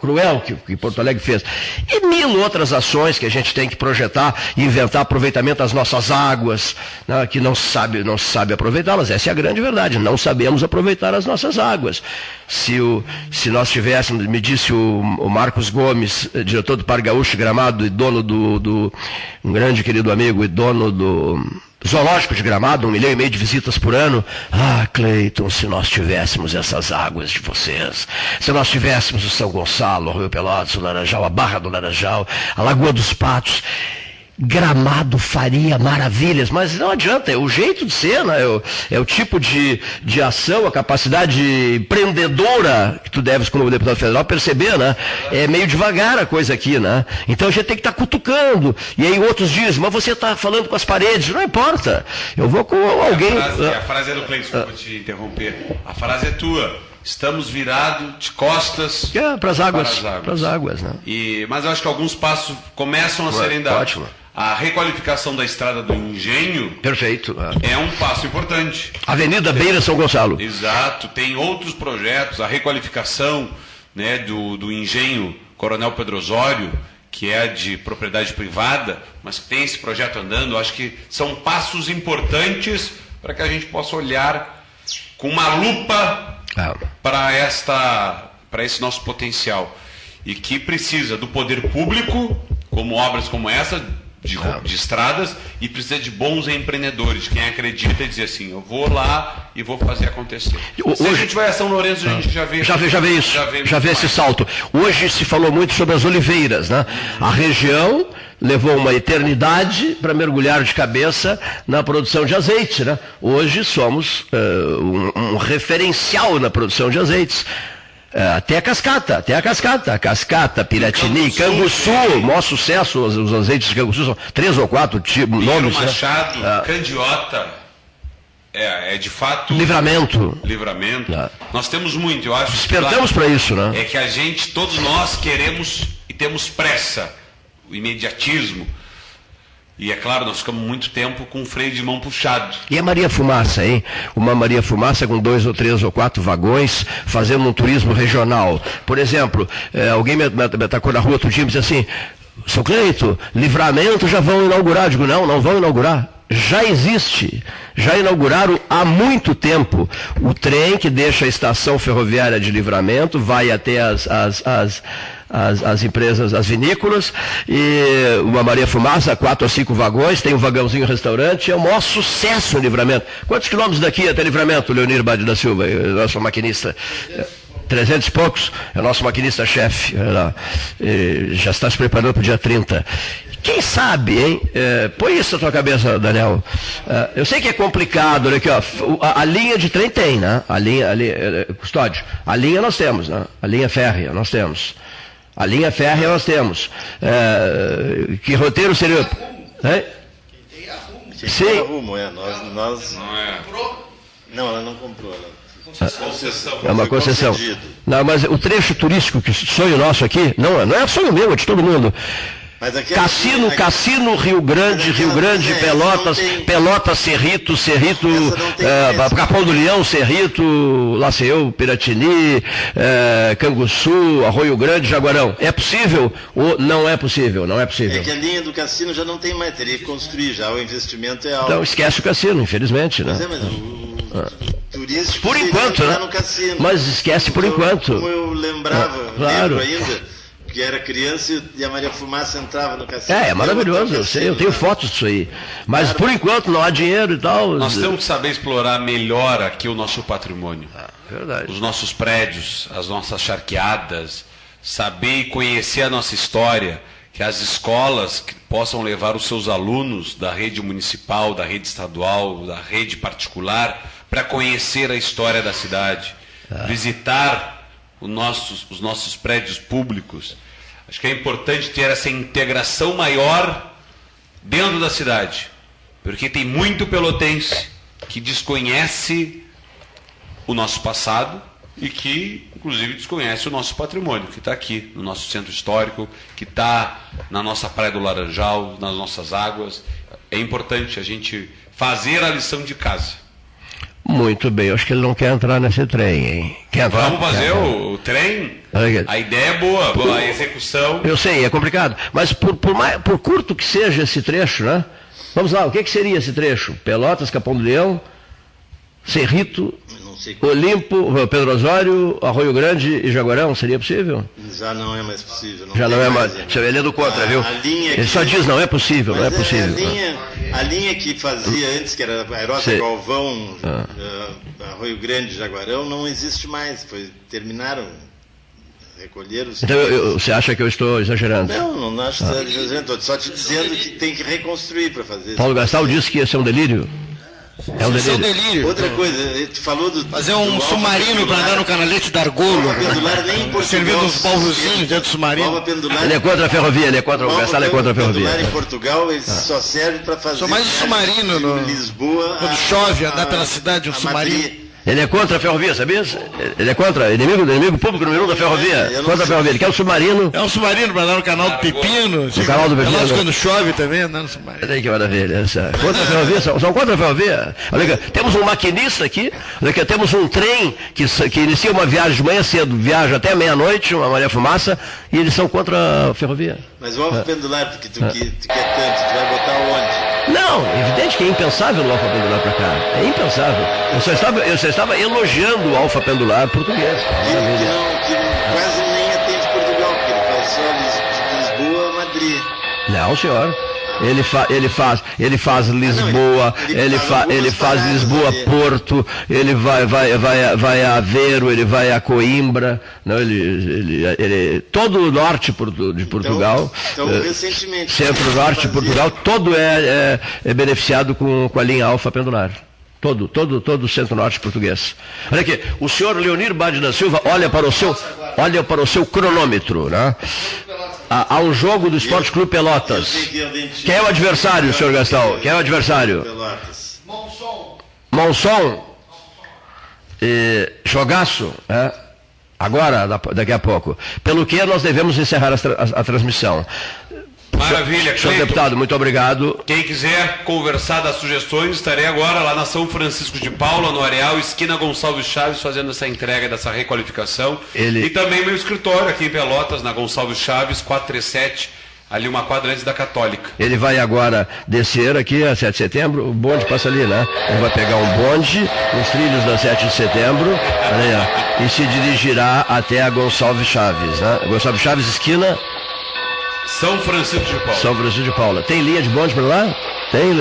cruel que, que Porto Alegre fez. E mil outras ações que a gente tem que projetar inventar aproveitamento das nossas águas, né, que não se sabe, não sabe aproveitá-las. Essa é a grande verdade. Não sabemos aproveitar as nossas águas. Se, o, se nós tivéssemos, me disse o, o Marcos Gomes, eh, diretor do Parque Gaúcho Gramado e dono do, do, um grande querido amigo e dono do Zoológico de Gramado, um milhão e meio de visitas por ano. Ah, Cleiton, se nós tivéssemos essas águas de vocês, se nós tivéssemos o São Gonçalo, o Rio Pelotas, o Laranjal, a Barra do Laranjal, a Lagoa dos Patos, Gramado faria maravilhas, mas não adianta, é o jeito de ser, né? é, o, é o tipo de, de ação, a capacidade empreendedora que tu deves, como deputado federal, perceber, né? É meio devagar a coisa aqui, né? Então a gente tem que estar cutucando. E aí outros dizem, mas você está falando com as paredes, não importa. Eu vou com alguém. A frase, a frase é do Cleiton, desculpa te interromper. A frase é tua. estamos virados de costas É, para as águas. Para as águas. Para as águas, né? E, mas eu acho que alguns passos começam a Ué, serem dados. ótimo. A requalificação da estrada do Engenho Perfeito. é um passo importante. Avenida Beira São Gonçalo. Exato, tem outros projetos, a requalificação né, do, do engenho Coronel Pedro Osório, que é de propriedade privada, mas que tem esse projeto andando, acho que são passos importantes para que a gente possa olhar com uma lupa Ah, para esta para esse nosso potencial e que precisa do poder público como obras como essa de, de estradas e precisa de bons empreendedores quem acredita e dizer assim eu vou lá e vou fazer acontecer O- se a hoje- gente vai a São Lourenço a gente já vê Já vê, já vê isso, já vê, muito esse mais. salto. Hoje se falou muito sobre as oliveiras, né? A região levou uma eternidade para mergulhar de cabeça na produção de azeite, né? Hoje somos eh, um, um referencial na produção de azeites. Eh, até a cascata, até a cascata, cascata, Piratini, Canguçu, maior sucesso, os, os azeites de Canguçu são três ou quatro tipos, nomes, né? Machado Ah. Candiota é, é de fato Livramento. livramento nós temos muito eu acho Despertamos para isso, né? é que a gente todos nós queremos e temos pressa o imediatismo e é claro nós ficamos muito tempo com o freio de mão puxado E a Maria Fumaça, hein? Uma Maria Fumaça com dois ou três ou quatro vagões, fazendo um turismo regional. Por exemplo, eh, alguém me, me, me atacou na rua outro dia e disse assim, seu Cleito, livramento já vão inaugurar. Eu digo, não, não vão inaugurar. Já existe, já inauguraram há muito tempo o trem que deixa a estação ferroviária de livramento, vai até as, as, as, as, as empresas, as vinícolas, e uma Maria Fumaça, quatro ou cinco vagões, tem um vagãozinho restaurante, é o maior sucesso no livramento. Quantos quilômetros daqui até livramento, Leonir Bade da Silva, eh, nosso maquinista? Eh, 300 e poucos, é o nosso maquinista-chefe, é já está se preparando para o dia 30. Quem sabe, hein? Eh, põe isso na tua cabeça, Daniel. Eh, eu sei que é complicado, olha aqui, ó. o- A, a linha de trem tem, né? A linha, a linha custódio. A linha nós temos, né? A linha férrea nós temos. A linha férrea nós temos. Eh, que roteiro seria. Quem Sim. tem rumo, é. Nós, nós... Não é. Não, ela não comprou. Ela... Concessão. É uma Foi concessão. concedido. Não, mas o trecho turístico, que sonho nosso aqui, não, não é sonho meu, é de todo mundo. Aqui Cassino, aqui- Cassino, Rio Grande, Rio Grande, é, Pelotas, tem- Pelotas, Cerrito, Cerrito, preço. Capão do Leão, Cerrito, lá sei eu, Piratini, eh, Canguçu, Arroio Grande, Jaguarão. É possível ou não é possível? Não é É possível. que a linha do cassino já não tem mais, teria que construir já, o investimento é alto. Então esquece o cassino, infelizmente, né? Mas é, mas o turístico Por enquanto, né? no cassino. Mas esquece por eu- enquanto. Como eu lembrava, Ah, claro. lembro ainda, que era criança e a Maria Fumaça entrava no cassino. É, é maravilhoso, eu sei, eu tenho fotos disso aí. Mas por enquanto não há dinheiro e tal. nós temos que saber explorar melhor aqui o nosso patrimônio Verdade. os nossos prédios, as nossas charqueadas, saber e conhecer a nossa história, que as escolas que possam levar os seus alunos da rede municipal, da rede estadual, da rede particular, para conhecer a história da cidade, visitar os nossos, os nossos prédios públicos. Acho que é importante ter essa integração maior dentro da cidade, porque tem muito pelotense que desconhece o nosso passado e que, inclusive, desconhece o nosso patrimônio, que está aqui no nosso centro histórico, que está na nossa Praia do Laranjal, nas nossas águas. É importante a gente fazer a lição de casa. Muito bem, eu acho que ele não quer entrar nesse trem, hein? Quer entrar? Vamos fazer entrar. o, o trem? A ideia é boa, a execução. Eu sei, é complicado. Mas por, por, mais, por curto que seja esse trecho, né? Vamos lá, o que, que seria esse trecho? Pelotas, Capão do Leão, Cerrito, Não sei, Olimpo, Pedro Osório, Arroio Grande e Jaguarão, seria possível? já não é mais possível. Já tem não é mais. né? Seu Heleno contra, A- viu? a linha Ele que- só diz não é possível, não é Mas possível. A linha, a linha que fazia antes, que era a Erota Sei. Galvão, Ah. eh, Arroio Grande, Jaguarão, não existe mais. Foi, terminaram, recolheram os. Então eu- você acha que eu estou exagerando? Não, não acho que você está exagerando. Estou só te dizendo que tem que reconstruir para fazer Paulo isso. Gastal disse que ia ser um delírio. É um Isso é um delírio. delírio. Outra coisa, ele falou do. Fazer um do submarino para andar no canalete da Argolo. Alfa Pendular nem em Portugal. Servindo uns balrozinhos dentro do submarino. Pendular. Ele é contra a ferrovia, ele é contra o Alfa Gastal, é contra a ferrovia. Pendular em Portugal, ele só serve para fazer. Só mais um submarino no- Lisboa. Quando a- chove, andar a- pela cidade, um submarino. Madrid. Ele é contra a ferrovia, sabia? Ele é contra, inimigo, inimigo público número um da ferrovia. Contra a ferrovia. Ele quer um submarino. É um submarino para dar no canal do Pepino. No canal do Pepino. Nós, quando chove também, andando no submarino. Olha aí que maravilha. Essa. Contra a ferrovia, são, são contra a ferrovia. Olha aqui, temos um maquinista aqui, olha aqui, temos um trem que, que inicia uma viagem de manhã cedo, viaja até meia-noite, uma maré fumaça, e eles são contra a ferrovia. Mas o alfa é. pendular, porque tu, que, tu quer tanto, tu vai botar onde? Não, evidente que é impensável o alfa pendular para cá. É impensável. Eu só estava, eu só estava elogiando o alfa pendular português. Que, não, que quase nem atende Portugal, porque ele só de Lisboa a Madrid. Não, senhor. Ele, fa, ele faz, ele faz Lisboa, ah, não, ele, ele, fa, ele faz Lisboa Porto, ele vai, vai, vai, vai a Aveiro, ele vai a Coimbra, não, ele, ele, ele todo o norte de Portugal, então, então, recentemente, centro-norte de Portugal, todo é, é, é beneficiado com, com a linha alfa pendular. Todo, todo, todo o centro-norte português. Olha aqui, o senhor Leonir Bade da Silva olha para o seu, olha para o seu cronômetro, né? Um jogo do Esporte Clube Pelotas. Quem é o adversário, senhor Gastão? Quem é o adversário? Monson. Monson. E, jogaço, é? Agora, daqui a pouco. Pelo que nós devemos encerrar a, a, a transmissão. Maravilha, Senhor deputado, muito obrigado. Quem quiser conversar das sugestões, estarei agora lá na São Francisco de Paula, no Areal, esquina Gonçalves Chaves, fazendo essa entrega dessa requalificação. Ele... E também meu escritório aqui em Pelotas, na Gonçalves Chaves, 437 ali uma quadra antes da Católica. Ele vai agora descer aqui a 7 de setembro, o bonde passa ali, né? Ele vai pegar um bonde nos trilhos da 7 de setembro e se dirigirá até a Gonçalves Chaves, né? Gonçalves Chaves, esquina são Francisco de Paula. São Francisco de Paula. Tem linha de bonde para lá? Tem,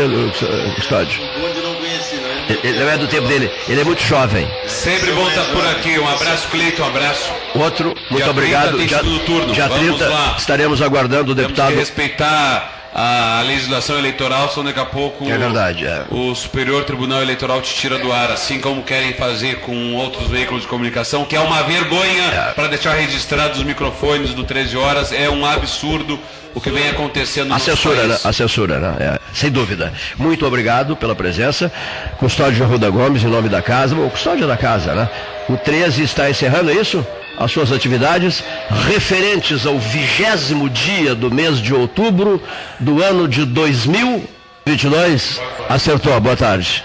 Custódio? O bonde não conheci, não é? Ele não é do tempo dele. Ele é muito jovem. Sempre bom estar por aqui. Um abraço, Cleiton. Um abraço. Outro, muito dia obrigado. 30 tem dia, turno. dia 30 lá. estaremos aguardando o deputado. Temos que respeitar a legislação eleitoral, senão daqui a pouco é verdade, é. o Superior Tribunal Eleitoral te tira do ar, assim como querem fazer com outros veículos de comunicação, que é uma vergonha é. para deixar registrados os microfones do 13 horas, é um absurdo o que vem acontecendo no a censura, né? A censura, né? É, sem dúvida. Muito obrigado pela presença. Custódio Arruda Gomes, em nome da casa, o custódio da casa, né? O 13 está encerrando, é isso? As suas atividades referentes ao vigésimo dia do mês de outubro do ano de 2022. Acertou, boa tarde.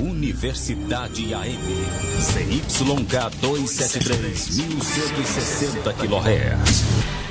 Universidade AM. CYK 273, 1160 kHz.